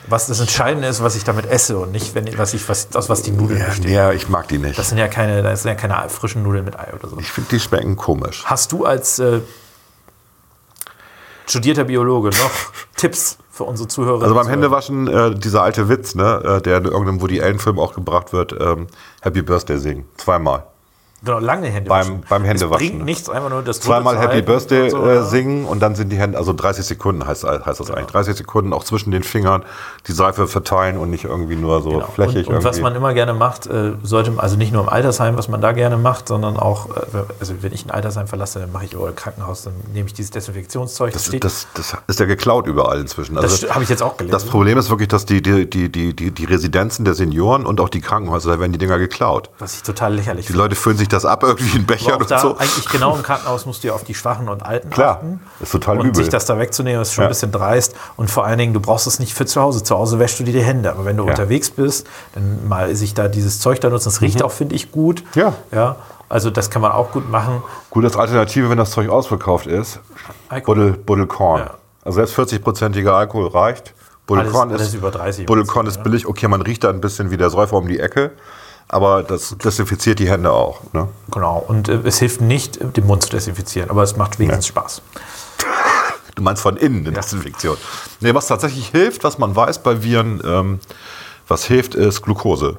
Was das Entscheidende ist, was ich damit esse und nicht, wenn, was ich, was, aus was die Nudeln ja, bestehen. ja, ich mag die nicht. Das sind ja keine, das sind ja keine frischen Nudeln mit Ei oder so. ich finde, die schmecken komisch. Hast du als äh, studierter Biologe noch Tipps für unsere Zuhörer? Also beim Händewaschen, äh, dieser alte Witz, ne, äh, der in irgendeinem Woody Allen-Film auch gebracht wird, ähm, Happy Birthday singen. Zweimal. Genau, lange Hände Beim- waschen. beim Händewaschen. Es bringt nichts, einfach nur das Zweimal Happy Birthday und so, äh, singen und dann sind die Hände, also 30 Sekunden heißt, heißt das eigentlich. 30 Sekunden auch zwischen den Fingern die Seife verteilen und nicht irgendwie nur so Genau. flächig. Und, und was man immer gerne macht, äh, sollte, also nicht nur im Altersheim, was man da gerne macht, sondern auch, äh, also wenn ich ein Altersheim verlasse, dann mache ich oder ein Krankenhaus, dann nehme ich dieses Desinfektionszeug. das, steht- das, das ist ja geklaut überall inzwischen. Also Das habe ich jetzt auch gelesen. Das Problem ist wirklich, dass die, die, die, die, die, die Residenzen der Senioren und auch die Krankenhäuser, da werden die Dinger geklaut. was ich total lächerlich Die Leute füllen sich das ab irgendwie in Bechern und da, so. eigentlich genau im Krankenhaus musst du ja auf die Schwachen und Alten Klar, achten. ist total und übel. sich das da wegzunehmen, ist schon Ja. ein bisschen dreist. Und vor allen Dingen, du brauchst es nicht für zu Hause. Zu Hause wäschst du dir die Hände. Aber wenn du Ja. unterwegs bist, dann mal sich da dieses Zeug da nutzen. Das riecht auch, finde ich, gut. Mhm. Ja. ja. Also das kann man auch gut machen. Gut, als Alternative, wenn das Zeug ausverkauft ist. Buddel, Buddelkorn. Ja. Also selbst 40-prozentiger Alkohol reicht. Buddelkorn Alles- alles ist, über 30 Buddelkorn ist billig. Okay, man riecht da ein bisschen wie der Säufer um die Ecke, aber das desinfiziert die Hände auch. Ne? Genau. Und äh, es hilft nicht, äh, den Mund zu desinfizieren. Aber es macht wenigstens Spaß. Du meinst von innen eine Desinfektion. Nee, was tatsächlich hilft, was man weiß bei Viren, ähm, was hilft, ist Glucose.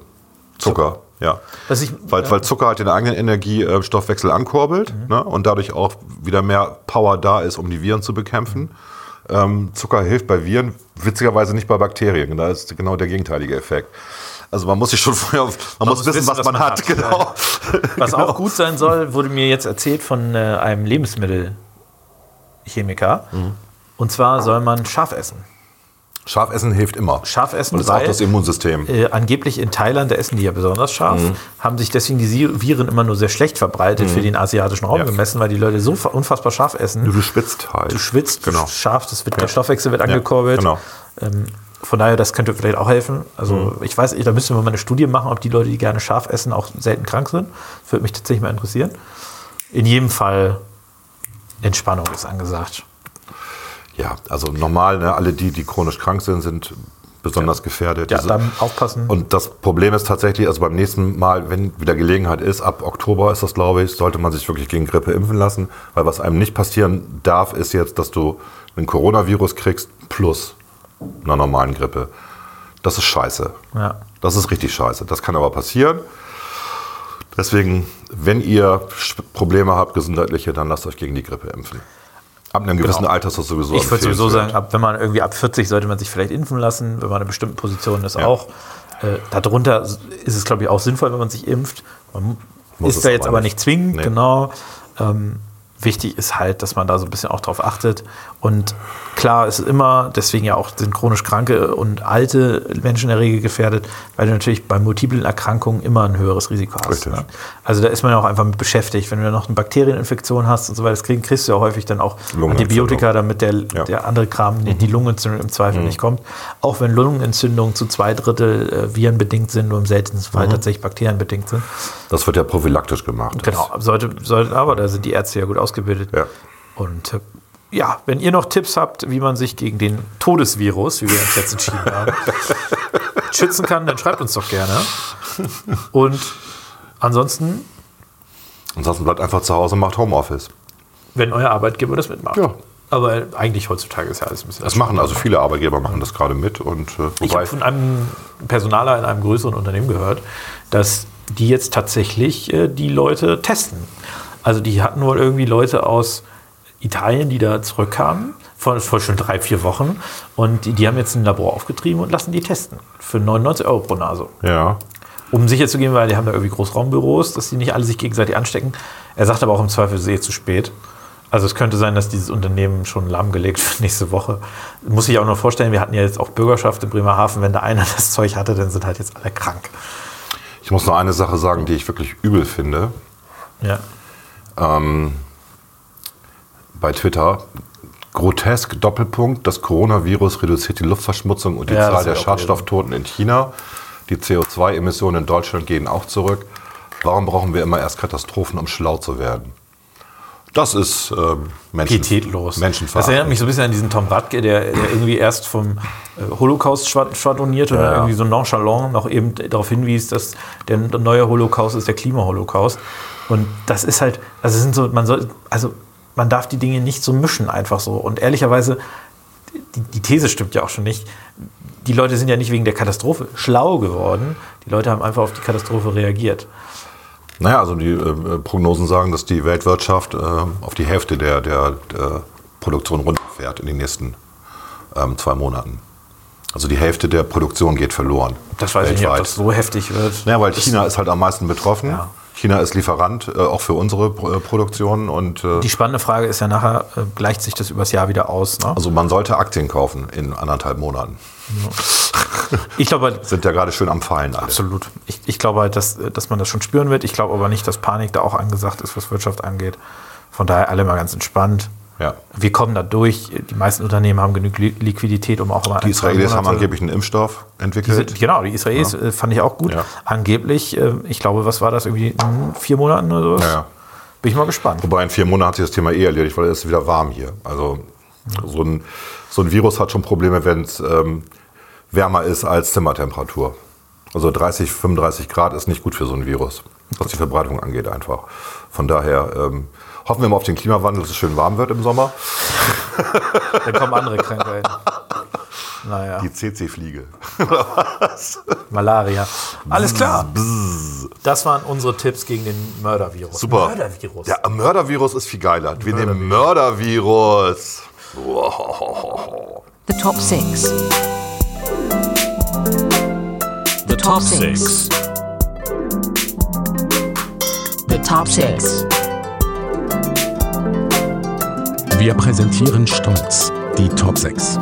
Zucker. Ja. Was ich- weil, ja. weil Zucker halt den eigenen Energiestoffwechsel ankurbelt ne? und dadurch auch wieder mehr Power da ist, um die Viren zu bekämpfen. Ähm, Zucker hilft bei Viren, witzigerweise nicht bei Bakterien. Da ist genau der gegenteilige Effekt. Also man muss sich schon vorher, man, muss wissen, was, man, hat. Genau. Was Genau. auch gut sein soll, wurde mir jetzt erzählt von äh, einem Lebensmittelchemiker. Mhm. Und zwar soll man scharf essen. Scharf essen hilft immer. Scharf essen, Und ist auch das Immunsystem. Äh, angeblich in Thailand, da essen die ja besonders scharf, Mhm. haben sich deswegen die Viren immer nur sehr schlecht verbreitet für den asiatischen Raum Ja. gemessen, weil die Leute so fa- unfassbar scharf essen. Du schwitzt halt. Du schwitzt, Genau. du scharf, das wird, der Stoffwechsel wird angekurbelt. genau. Ähm, von daher, das könnte vielleicht auch helfen. Also Mhm. ich weiß, da müssten wir mal eine Studie machen, ob die Leute, die gerne scharf essen, auch selten krank sind. Das würde mich tatsächlich mal interessieren. In jedem Fall Entspannung ist angesagt. Ja, also normal, ne, alle die, die chronisch krank sind, sind besonders gefährdet. Ja, dann aufpassen. und das Problem ist tatsächlich, also beim nächsten Mal, wenn wieder Gelegenheit ist, ab Oktober ist das, glaube ich, sollte man sich wirklich gegen Grippe impfen lassen. Weil was einem nicht passieren darf, ist jetzt, dass du einen Coronavirus kriegst plus einer normalen Grippe. Das ist scheiße. ja. Das ist richtig scheiße. Das kann aber passieren. Deswegen, wenn ihr Probleme habt, gesundheitliche, dann lasst euch gegen die Grippe impfen. Ab einem gewissen Genau. Alter ist das sowieso Ich würde sowieso sagen, ab, wenn man irgendwie ab 40 sollte man sich vielleicht impfen lassen, wenn man in einer bestimmten Position ist Ja. auch. Äh, darunter ist es, glaube ich, auch sinnvoll, wenn man sich impft. Man Muss ist da jetzt aber aber nicht. nicht zwingend, Nee. genau. Ähm, wichtig ist halt, dass man da so ein bisschen auch drauf achtet. Und klar, ist immer, deswegen ja auch sind chronisch kranke und alte Menschen in der Regel gefährdet, weil du natürlich bei multiplen Erkrankungen immer ein höheres Risiko hast. Ne? Also da ist man ja auch einfach mit beschäftigt. Wenn du noch eine Bakterieninfektion hast und so weiter, das kriegst, kriegst du ja häufig dann auch. Antibiotika, damit der, Ja. der andere Kram, die, die Lungenentzündung im Zweifel nicht kommt. Auch wenn Lungenentzündungen zu zwei Drittel äh, virenbedingt sind, nur im seltensten Fall tatsächlich bakterienbedingt sind. Das wird ja prophylaktisch gemacht. Genau, sollte, sollte, aber da sind die Ärzte ja gut ausgebildet. Ja. Und äh, ja, wenn ihr noch Tipps habt, wie man sich gegen den Todesvirus, wie wir uns jetzt entschieden haben, schützen kann, dann schreibt uns doch gerne. Und ansonsten, Ansonsten bleibt einfach zu Hause und macht Homeoffice. wenn euer Arbeitgeber das mitmacht. Ja. Aber eigentlich heutzutage ist ja alles ein bisschen. Das machen also viele Arbeitgeber machen das gerade mit und äh, Ich habe von einem Personaler in einem größeren Unternehmen gehört, dass die jetzt tatsächlich äh, die Leute testen. Also die hatten wohl irgendwie Leute aus Italien, die da zurückkamen, vor, vor schon drei, vier Wochen. Und die, die haben jetzt ein Labor aufgetrieben und lassen die testen. Für 99 Euro pro Nase. ja, Um sicher zu gehen, weil die haben da irgendwie Großraumbüros, dass die nicht alle sich gegenseitig anstecken. Er sagt aber auch im Zweifel, es ist eh zu spät. Also es könnte sein, dass dieses Unternehmen schon lahmgelegt wird nächste Woche. Muss ich auch noch vorstellen, wir hatten ja jetzt auch Bürgerschaft in Bremerhaven. Wenn da einer das Zeug hatte, dann sind halt jetzt alle krank. ich muss noch eine Sache sagen, die ich wirklich übel finde. Ja. Bei Twitter grotesk Doppelpunkt, das Coronavirus reduziert die Luftverschmutzung und die Ja, Zahl der Schadstofftoten in China. Die CO2-Emissionen in Deutschland gehen auch zurück. Warum brauchen wir immer erst Katastrophen, um schlau zu werden? Das ist ähm, Menschen, Pietätlos. Das Menschenverachtend. erinnert mich so ein bisschen an diesen Tom Radke, der, der irgendwie erst vom äh, Holocaust schwa- schwadroniert und Ja, dann ja. irgendwie so nonchalant noch eben darauf hinwies, dass der neue Holocaust ist der Klimaholocaust. Und das ist halt, also sind so, man soll, also man darf die Dinge nicht so mischen einfach so. Und ehrlicherweise, die, die These stimmt ja auch schon nicht. Die Leute sind ja nicht wegen der Katastrophe schlau geworden. Die Leute haben einfach auf die Katastrophe reagiert. Naja, also die äh, Prognosen sagen, dass die Weltwirtschaft äh, auf die Hälfte der, der, der Produktion runterfährt in den nächsten ähm, zwei Monaten. Also die Hälfte der Produktion geht verloren. Das weiß ich nicht, ob das so heftig wird. Ja, weil China ist halt am meisten betroffen. Ja. China ist Lieferant, äh, auch für unsere Pro- äh, Produktion. Und äh, Die spannende Frage ist ja nachher, äh, gleicht sich das übers Jahr wieder aus? Ne? also man sollte Aktien kaufen in anderthalb Monaten. Ich glaube, Sind ja gerade schön am Fallen alle. absolut. Ich, ich glaube halt, dass, dass man das schon spüren wird. Ich glaube aber nicht, dass Panik da auch angesagt ist, was Wirtschaft angeht. Von daher alle mal ganz entspannt. Ja. Wir kommen da durch. Die meisten Unternehmen haben genug Li- Liquidität, um auch mal Die Israelis haben angeblich einen Impfstoff diese, entwickelt. Genau, die Israelis äh, fand ich auch gut. Ja. Angeblich, äh, ich glaube, was war das, irgendwie in vier Monaten oder sowas? Ja, ja. Bin ich mal gespannt. Wobei in vier Monaten hat sich das Thema eh erledigt, weil es ist wieder warm hier. Also so ein, so ein Virus hat schon Probleme, wenn es ähm, wärmer ist als Zimmertemperatur. Also 30, 35 Grad ist nicht gut für so ein Virus, was die Verbreitung angeht einfach. Von daher ähm, hoffen wir mal auf den Klimawandel, dass es schön warm wird im Sommer. Dann kommen andere Krankheiten. Naja, Die CC-Fliege. Malaria. Alles klar. Das waren unsere Tipps gegen den Mördervirus. Super. Mördervirus. Ja, Mördervirus ist viel geiler. Wir nehmen Mördervirus. The top six. The top six. The top six. Wir präsentieren stolz die Top 6.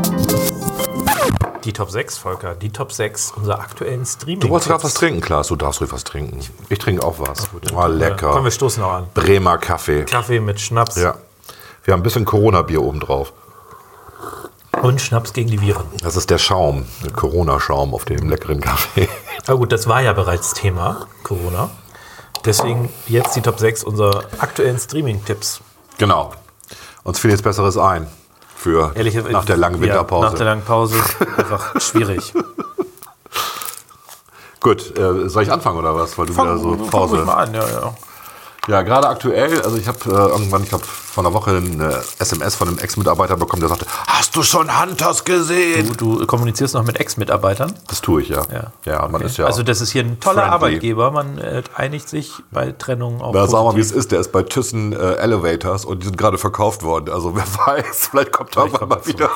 Die Top 6, Volker. Die Top 6 unserer aktuellen Streaming. Du wolltest gerade was trinken, Klaas. Du darfst ruhig was trinken. Ich trinke auch was. Oh, lecker. Komm, wir stoßen noch an. Bremer Kaffee. Kaffee mit Schnaps Ja. Wir haben ein bisschen Corona-Bier oben drauf. und Schnaps gegen die Viren. Das ist der Schaum, der Corona-Schaum auf dem leckeren Kaffee. Na gut, das war ja bereits Thema, Corona. Deswegen jetzt die Top 6 unserer aktuellen Streaming-Tipps. Genau. Uns fiel jetzt Besseres ein für Ehrlich, nach der langen ja, Winterpause. nach der langen Pause einfach schwierig. Gut, äh, soll ich anfangen oder was? Weil du wieder so fang Pause. ruhig mal an, ja, ja. Ja, gerade aktuell, also ich habe äh, irgendwann, ich glaube, vor einer Woche eine SMS von einem Ex-Mitarbeiter bekommen, der sagte, hast du schon Hunters gesehen? Du, du kommunizierst noch mit Ex-Mitarbeitern? Das tue ich, ja. Ja. Ja, man Okay. ist ja. Also das ist hier ein toller friendly. Arbeitgeber. Man äh, einigt sich bei Trennungen auf Na, sagen wir mal, wie es ist. Der ist bei Thyssen äh, Elevators und die sind gerade verkauft worden. Also wer weiß, vielleicht kommt er mal er wieder.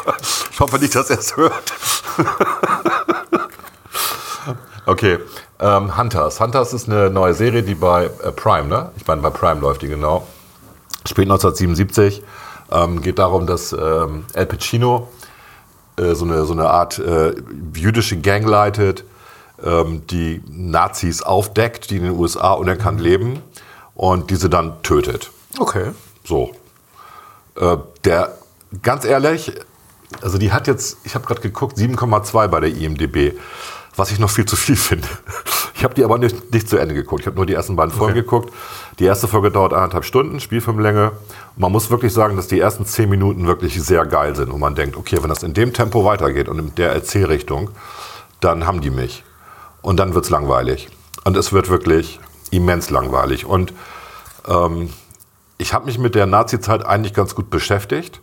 Ich hoffe nicht, dass er es hört. okay, ähm, Hunters. Hunters ist eine neue Serie, die bei äh, Prime, ne? Ich meine, bei Prime läuft die genau. Spielt 1977. Ähm, geht darum, dass ähm, Al Pacino äh, so, eine, so eine Art äh, jüdische Gang leitet, ähm, die Nazis aufdeckt, die in den USA unerkannt leben und diese dann tötet. Okay. So. Äh, der, ganz ehrlich, also die hat jetzt, ich habe gerade geguckt, 7,2 bei der IMDB, was ich noch viel zu viel finde. Ich habe die aber nicht, nicht zu Ende geguckt. Ich habe nur die ersten beiden Folgen geguckt. Die erste Folge dauert anderthalb Stunden, Spielfilmlänge. Und man muss wirklich sagen, dass die ersten zehn Minuten wirklich sehr geil sind. Und man denkt, okay, wenn das in dem Tempo weitergeht und in der Erzählrichtung, dann haben die mich. Und dann wird's langweilig. Und es wird wirklich immens langweilig. Und ähm, ich habe mich mit der Nazi-Zeit eigentlich ganz gut beschäftigt.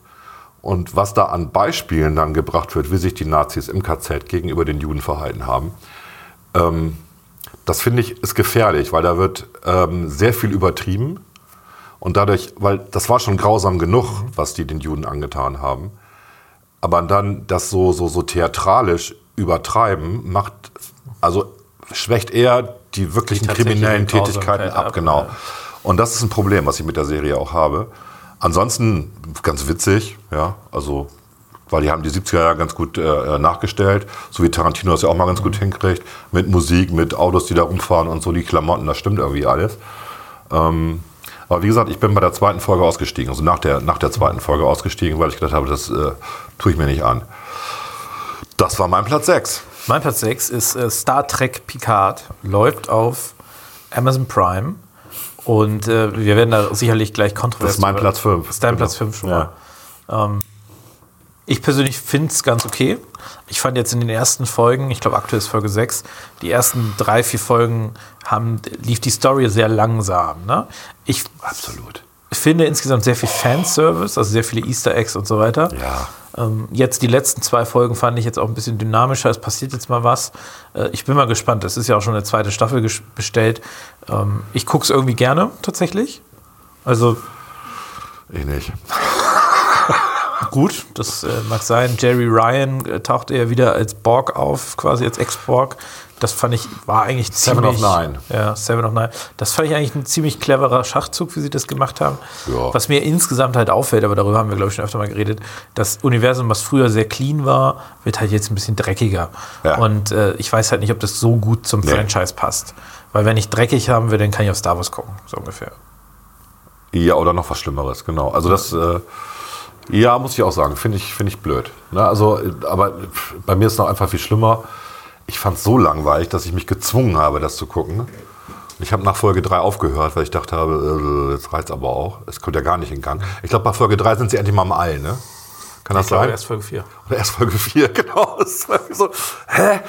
Und was da an Beispielen dann gebracht wird, wie sich die Nazis im KZ gegenüber den Juden verhalten haben, ähm, das finde ich ist gefährlich, weil da wird ähm, sehr viel übertrieben. Und dadurch, weil das war schon grausam genug, was die den Juden angetan haben. Aber dann das so, so, so theatralisch übertreiben, macht, also schwächt eher die wirklichen tatsächliche kriminellen Tätigkeiten ab, genau. Und das ist ein Problem, was ich mit der Serie auch habe. Ansonsten ganz witzig, ja, also weil die haben die 70er Jahre ganz gut äh, nachgestellt, so wie Tarantino das ja auch mal ganz gut hinkriegt, mit Musik, mit Autos, die da rumfahren und so, die Klamotten, das stimmt irgendwie alles. Ähm, aber wie gesagt, ich bin bei der zweiten Folge ausgestiegen, also nach der, nach der zweiten Folge ausgestiegen, weil ich gedacht habe, das äh, tue ich mir nicht an. Das war mein Platz 6. Mein Platz 6 ist äh, Star Trek Picard. Läuft auf Amazon Prime. Und äh, wir werden da sicherlich gleich kontrovers. Das ist mein Platz fünf. Das ist dein Genau. Platz 5 schon Ja. mal. Ähm, ich persönlich finde es ganz okay. Ich fand jetzt in den ersten Folgen, ich glaube aktuell ist Folge 6, die ersten drei, vier Folgen haben, lief die Story sehr langsam. Ne? Ich Absolut. Finde insgesamt sehr viel Fanservice, also sehr viele Easter Eggs und so weiter. Ja. Ähm, jetzt die letzten zwei Folgen fand ich jetzt auch ein bisschen dynamischer. Es passiert jetzt mal was. Äh, ich bin mal gespannt. Es ist ja auch schon eine zweite Staffel bestellt. Ähm, ich gucke es irgendwie gerne tatsächlich. Also Ich nicht. gut, das äh, mag sein. Jerry Ryan äh, tauchte ja wieder als Borg auf, quasi als Ex-Borg. Das fand ich, war eigentlich Seven ziemlich... of Nine. Ja, Seven of Nine. Das fand ich eigentlich ein ziemlich cleverer Schachzug, wie sie das gemacht haben. Ja. Was mir insgesamt halt auffällt, aber darüber haben wir, glaube ich, schon öfter mal geredet, das Universum, was früher sehr clean war, wird halt jetzt ein bisschen dreckiger. Ja. Und äh, ich weiß halt nicht, ob das so gut zum Nee. Franchise passt. Weil wenn ich dreckig haben will, dann kann ich auf Star Wars gucken, so ungefähr. Ja, oder noch was Schlimmeres, genau. Also das, äh, ja, muss ich auch sagen, finde ich, finde ich blöd. Ne? Also, äh, aber bei mir ist noch einfach viel schlimmer. Ich fand es so langweilig, dass ich mich gezwungen habe, das zu gucken. Ich habe nach Folge 3 aufgehört, weil ich dachte habe, äh, jetzt reizt aber auch. Es kommt ja gar nicht in Gang. Ich glaube, bei Folge 3 sind sie endlich mal am All, ne? Kann das Ich glaube, sein? erst Folge 4. Oder erst Folge 4, genau. Das so, hä?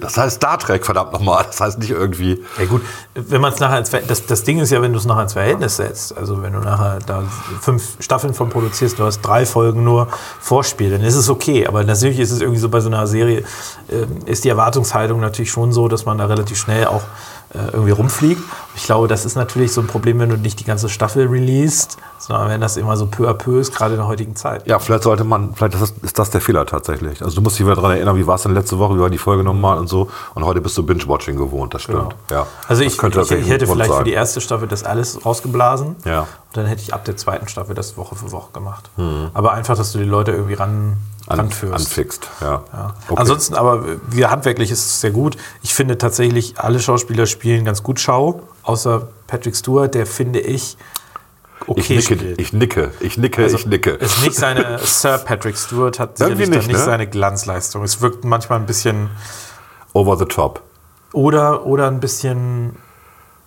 Das heißt Star Trek, verdammt nochmal. Das heißt nicht irgendwie. Ja gut, wenn man es nachher ins das, das Ding ist ja, wenn du es nachher ins Verhältnis setzt, also wenn du nachher da fünf Staffeln von produzierst, du hast drei Folgen nur Vorspiel, dann ist es okay. Aber natürlich ist es irgendwie so bei so einer Serie, ähm, ist die Erwartungshaltung natürlich schon so, dass man da relativ schnell auch äh, irgendwie rumfliegt. Ich glaube, das ist natürlich so ein Problem, wenn du nicht die ganze Staffel releast, sondern wenn das immer so peu à peu ist, gerade in der heutigen Zeit. Ja, vielleicht sollte man, vielleicht ist das, ist das der Fehler tatsächlich. Also du musst dich wieder daran erinnern, wie war es denn letzte Woche, wie war die Folge nochmal und so. Und heute bist du Binge-Watching gewohnt, das stimmt. Ja. Also ich, könnte ich, ich hätte vielleicht für die erste Staffel das alles rausgeblasen. Ja. Und dann hätte ich ab der zweiten Staffel das Woche für Woche gemacht. Aber einfach, dass du die Leute irgendwie ran, An, ranführst. anfixt. Ja. Ja. Okay. Ansonsten aber, wie handwerklich ist es sehr gut. Ich finde tatsächlich, alle Schauspieler spielen ganz gut Schau, außer Patrick Stewart, der finde ich okay ich nicke, spielt. ich nicke, ich nicke, ich nicke. Ist nicht seine, Sir Patrick Stewart hat sicherlich nicht, nicht, ne? seine Glanzleistung. Es wirkt manchmal ein bisschen, Over the top. oder, oder ein bisschen,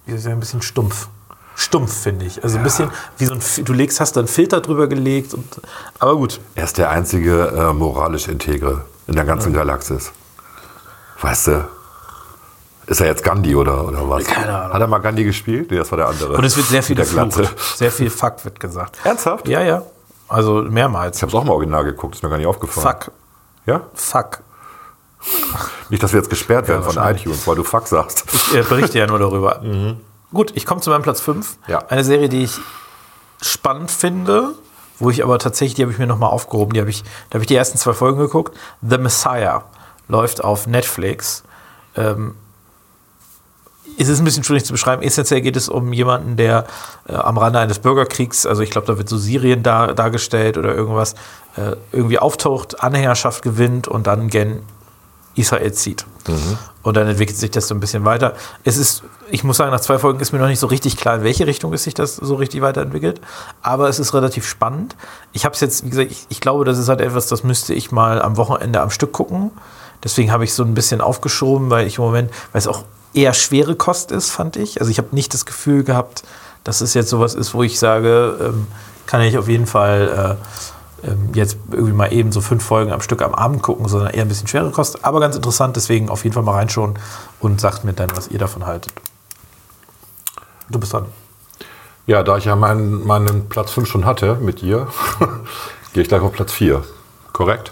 ein bisschen stumpf. Stumpf, finde ich. Also ein bisschen wie so ein, du legst, hast da einen Filter drüber gelegt. Und, aber gut, Er ist der einzige äh, moralisch Integre in der ganzen Galaxis. Weißt du? Ist er jetzt Gandhi oder, oder was? Keine Ahnung. Hat er mal Gandhi gespielt? Nee, das war der andere. Und es wird sehr viel geflucht. Sehr viel Fuck wird gesagt. Ernsthaft? Ja, ja. Also mehrmals. Ich habe es auch mal original geguckt, ist mir gar nicht aufgefallen. Fuck. Ja? Fuck. Nicht, dass wir jetzt gesperrt werden von wahrscheinlich. iTunes, weil du Fuck sagst. Ich äh, berichte ja nur darüber. Gut, ich komme zu meinem Platz 5. Ja. Eine Serie, die ich spannend finde, wo ich aber tatsächlich, die habe ich mir nochmal aufgehoben. Die habe ich, da habe ich die ersten zwei Folgen geguckt. The Messiah läuft auf Netflix. Ähm, es ist ein bisschen schwierig zu beschreiben. Essentiell geht es um jemanden, der äh, am Rande eines Bürgerkriegs, also ich glaube, da wird so Syrien dar, dargestellt oder irgendwas, äh, irgendwie auftaucht, Anhängerschaft gewinnt und dann gen Israel zieht. Und dann entwickelt sich das so ein bisschen weiter. Es ist, ich muss sagen, nach zwei Folgen ist mir noch nicht so richtig klar, in welche Richtung es sich das so richtig weiterentwickelt. Aber es ist relativ spannend. Ich habe es jetzt, wie gesagt, ich, ich glaube, das ist halt etwas, das müsste ich mal am Wochenende am Stück gucken. Deswegen habe ich so ein bisschen aufgeschoben, weil ich im Moment, weil es auch eher schwere Kost ist, fand ich. Also ich habe nicht das Gefühl gehabt, dass es jetzt sowas ist, wo ich sage, ähm, kann ich auf jeden Fall äh, jetzt irgendwie mal eben so fünf Folgen am Stück am Abend gucken, sondern eher ein bisschen schwere Kost. Aber ganz interessant, deswegen auf jeden Fall mal reinschauen und sagt mir dann, was ihr davon haltet. Du bist dran. Ja, da ich ja meinen, meinen Platz 5 schon hatte mit dir, gehe ich gleich auf Platz 4. Korrekt?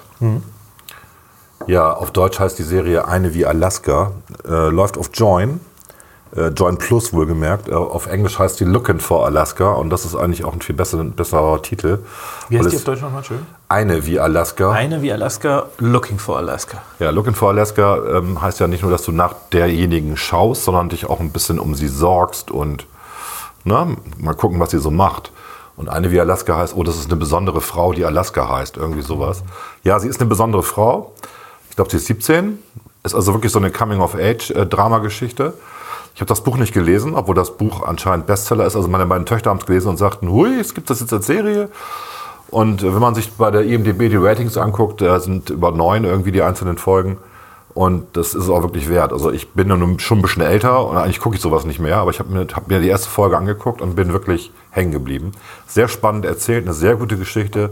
Ja, auf Deutsch heißt die Serie Eine wie Alaska. Äh, läuft auf Join. Äh, Join Plus wohlgemerkt. Äh, auf Englisch heißt die Looking for Alaska. Und das ist eigentlich auch ein viel besser, besserer Titel. Wie heißt die es auf Deutsch nochmal schön? Eine wie Alaska. Eine wie Alaska, Looking for Alaska. Ja, Looking for Alaska ähm, heißt ja nicht nur, dass du nach derjenigen schaust, sondern dich auch ein bisschen um sie sorgst und na, mal gucken, was sie so macht. Und eine wie Alaska heißt, oh, das ist eine besondere Frau, die Alaska heißt, irgendwie sowas. Ja, sie ist eine besondere Frau. Ich glaube, sie ist 17. Ist also wirklich so eine Coming-of-Age-Drama-Geschichte. Ich habe das Buch nicht gelesen, obwohl das Buch anscheinend Bestseller ist. Also meine beiden Töchter haben es gelesen und sagten, hui, es gibt das jetzt als Serie. Und äh, wenn man sich bei der IMDb die Ratings anguckt, da sind über neun irgendwie die einzelnen Folgen. Und das ist auch wirklich wert. Also ich bin nun schon ein bisschen älter und eigentlich gucke ich sowas nicht mehr, aber ich habe mir, hab mir die erste Folge angeguckt und bin wirklich hängen geblieben. Sehr spannend erzählt, eine sehr gute Geschichte.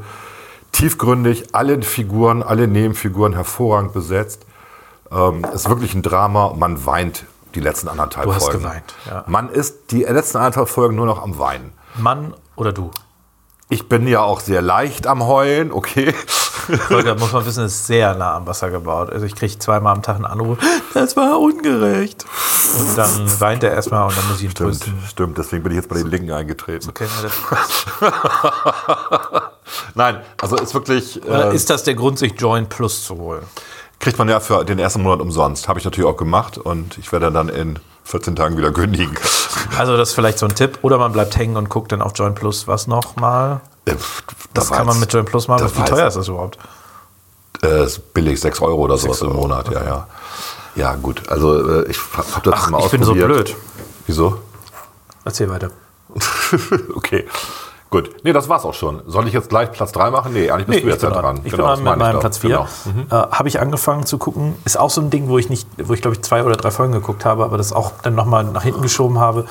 Tiefgründig, alle Figuren, alle Nebenfiguren hervorragend besetzt. Ähm, ist wirklich ein Drama. Man weint die letzten anderthalb Du hast Folgen. geweint, ja. Man ist die letzten anderthalb Folgen nur noch am Weinen. Mann oder du? Ich bin ja auch sehr leicht am Heulen, okay. Volker, muss man wissen, ist sehr nah am Wasser gebaut. Also ich kriege zweimal am Tag einen Anruf, das war ungerecht. Und dann weint er erstmal und dann muss ich ihn Stimmt, trösten. stimmt. Deswegen bin ich jetzt bei den Linken eingetreten. Okay, na, das, Nein, also ist wirklich. Oder Äh, ist das der Grund, sich Join Plus zu holen? Kriegt man ja für den ersten Monat umsonst. Habe ich natürlich auch gemacht und ich werde dann in 14 Tagen wieder kündigen. Also das ist vielleicht so ein Tipp. Oder man bleibt hängen und guckt dann auf Join Plus was nochmal. Äh, Das da kann man mit Join Plus machen. Wie teuer ist das überhaupt? Äh, ist billig, 6 Euro oder sowas im Euro, Monat, ja, ja. Ja, gut. Also äh, ich habe das Ach, mal ich bin so ausprobiert. blöd. Wieso? Erzähl weiter. okay. Gut. Nee, das war's auch schon. Soll ich jetzt gleich Platz 3 machen? Nee, eigentlich bist Nee, du jetzt ja dran. Ich Genau, bin dran mit meinem. Platz 4. Genau. Mhm. Äh, habe ich angefangen zu gucken. Ist auch so ein Ding, wo ich nicht, wo ich glaube ich zwei oder drei Folgen geguckt habe, aber das auch dann nochmal nach hinten geschoben habe.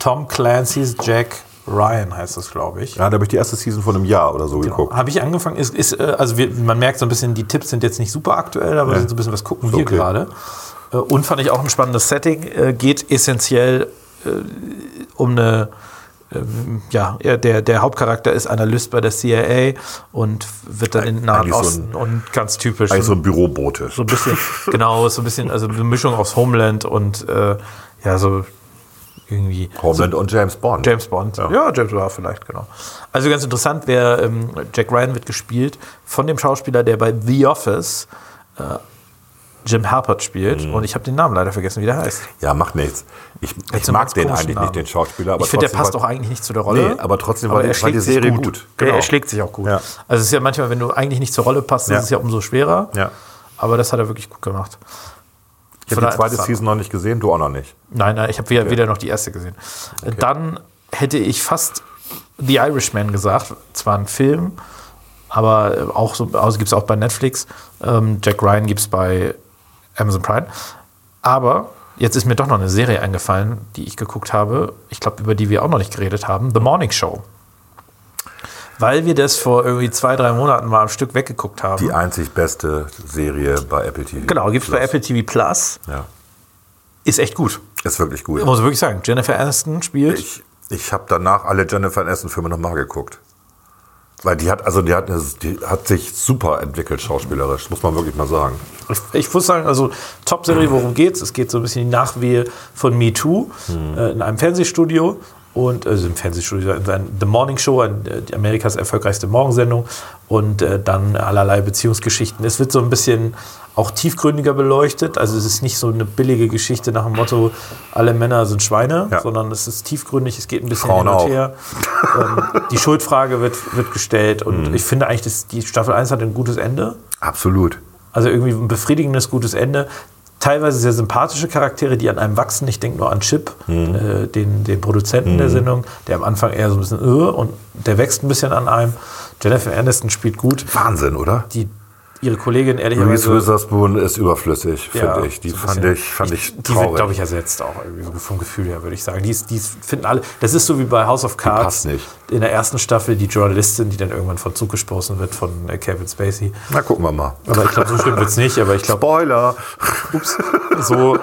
Tom Clancy's Jack Ryan heißt das, glaube ich. Ja, da habe ich die erste Season von einem Jahr oder so geguckt. Habe ich angefangen, ist, ist, äh, also wir, man merkt so ein bisschen, die Tipps sind jetzt nicht super aktuell, aber Nee. sind so ein bisschen, was gucken wir okay. gerade. Äh, Und fand ich auch ein spannendes Setting. Äh, Geht essentiell um eine, ja, er- der, der Hauptcharakter ist Analyst bei der CIA und wird dann in den Nahen Eigentlich so ein- Osten und ganz typisch. Eigentlich so ein Bürobote. so ein bisschen, genau, so ein bisschen, also eine Mischung aus Homeland und äh, ja, so irgendwie. Homeland und James Bond. James Bond. Ja, James Bond vielleicht, genau. Also ganz interessant, wer ähm, Jack Ryan wird gespielt von dem Schauspieler, der bei The Office äh, Jim Halpert spielt. Mhm. Und ich habe den Namen leider vergessen, wie der heißt. Ja, macht nichts. Ich, ich mag den eigentlich Namen. nicht, den Schauspieler. Aber ich finde, der passt auch eigentlich nicht zu der Rolle. Nee, aber trotzdem war die- er war schlägt die sich Serie gut. gut. Genau. Er schlägt sich auch gut. Ja. Also es ist ja manchmal, wenn du eigentlich nicht zur Rolle passt, Ja. ist es ja umso schwerer. Ja. Aber das hat er wirklich gut gemacht. Ich habe die zweite Season noch nicht gesehen, du auch noch nicht. Nein, nein, ich habe wieder, wieder noch die erste gesehen. Dann hätte ich fast The Irishman gesagt. Zwar ein Film, aber auch so, also gibt es auch bei Netflix. Ähm, Jack Ryan gibt es bei Amazon Prime. Aber jetzt ist mir doch noch eine Serie eingefallen, die ich geguckt habe. Ich glaube, über die wir auch noch nicht geredet haben. The Morning Show. Weil wir das vor irgendwie zwei, drei Monaten mal am Stück weggeguckt haben. Die einzig beste Serie bei Apple TV. genau, gibt es bei Apple TV Plus. Ja, Ist echt gut. ist wirklich gut. Muss ich wirklich sagen. Jennifer Aniston spielt. Ich, ich habe danach alle Jennifer Aniston-Filme nochmal geguckt. Weil die hat, also die hat, die hat sich super entwickelt, schauspielerisch, muss man wirklich mal sagen. Ich, ich muss sagen, also Top-Serie, worum geht's? Es geht so ein bisschen die Nachwehe von Me Too Hm. äh, in einem Fernsehstudio. Und also im Fernsehstudio, The Morning Show, äh, die Amerikas erfolgreichste Morgensendung und äh, dann allerlei Beziehungsgeschichten. Es wird so ein bisschen auch tiefgründiger beleuchtet, also es ist nicht so eine billige Geschichte nach dem Motto, alle Männer sind Schweine, Ja. sondern es ist tiefgründig, es geht ein bisschen Frauen hin und her. ähm, die Schuldfrage wird, wird gestellt und Mhm. ich finde eigentlich, dass die Staffel 1 hat ein gutes Ende. Absolut. Also irgendwie ein befriedigendes, gutes Ende. Teilweise sehr sympathische Charaktere, die an einem wachsen. Ich denke nur an Chip, Mhm. äh, den, den Produzenten der Sendung, der am Anfang eher so ein bisschen äh, und der wächst ein bisschen an einem. Jennifer Aniston spielt gut. Wahnsinn, oder? Die, ihre Kollegin Reese ehrlicherweise. Witherspoon ist überflüssig, finde Ja, ich. Die so fand ich, fand ich, Die wird, traurig. glaube ich, ersetzt auch irgendwie so vom Gefühl her, würde ich sagen. Die, ist, die finden alle. Das ist so wie bei House of Cards. passt nicht. In der ersten Staffel die Journalistin, die dann irgendwann von Zug gestoßen wird von äh, Kevin Spacey. Na, gucken wir mal. Aber ich glaube, so schlimm wird es nicht. Aber ich glaube, Spoiler! ups, so,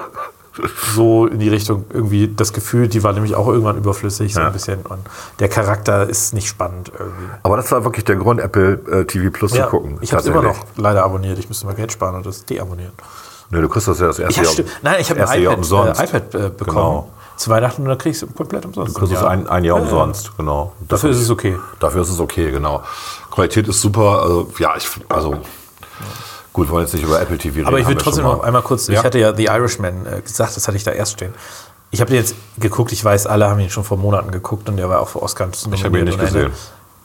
so in die Richtung irgendwie das Gefühl, die war nämlich auch irgendwann überflüssig, so Ja. ein bisschen. Und der Charakter ist nicht spannend irgendwie. Aber das war wirklich der Grund, Apple äh, TV Plus zu gucken. ich habe es immer noch leider abonniert. Ich müsste mal Geld sparen und das deabonnieren. Nee, du kriegst das ja das erste Ja, Jahr. Nein, ich habe ein iPad, umsonst. äh, iPad äh, bekommen. Genau. Zu Weihnachten und dann kriegst du komplett umsonst. Du kriegst es Ja. ein, ein Jahr Ja, ja. umsonst, genau. Dafür ist es okay. Dafür ist es okay, genau. Qualität ist super. Also, ja, ich, also gut, wollen jetzt nicht über Apple TV reden. Aber ich will trotzdem noch mal. einmal kurz, Ja. ich hatte ja The Irishman äh, gesagt, das hatte ich da erst stehen. Ich habe den jetzt geguckt, ich weiß, alle haben ihn schon vor Monaten geguckt und der war auch für Oscar nominiert. hab ihn nicht gesehen.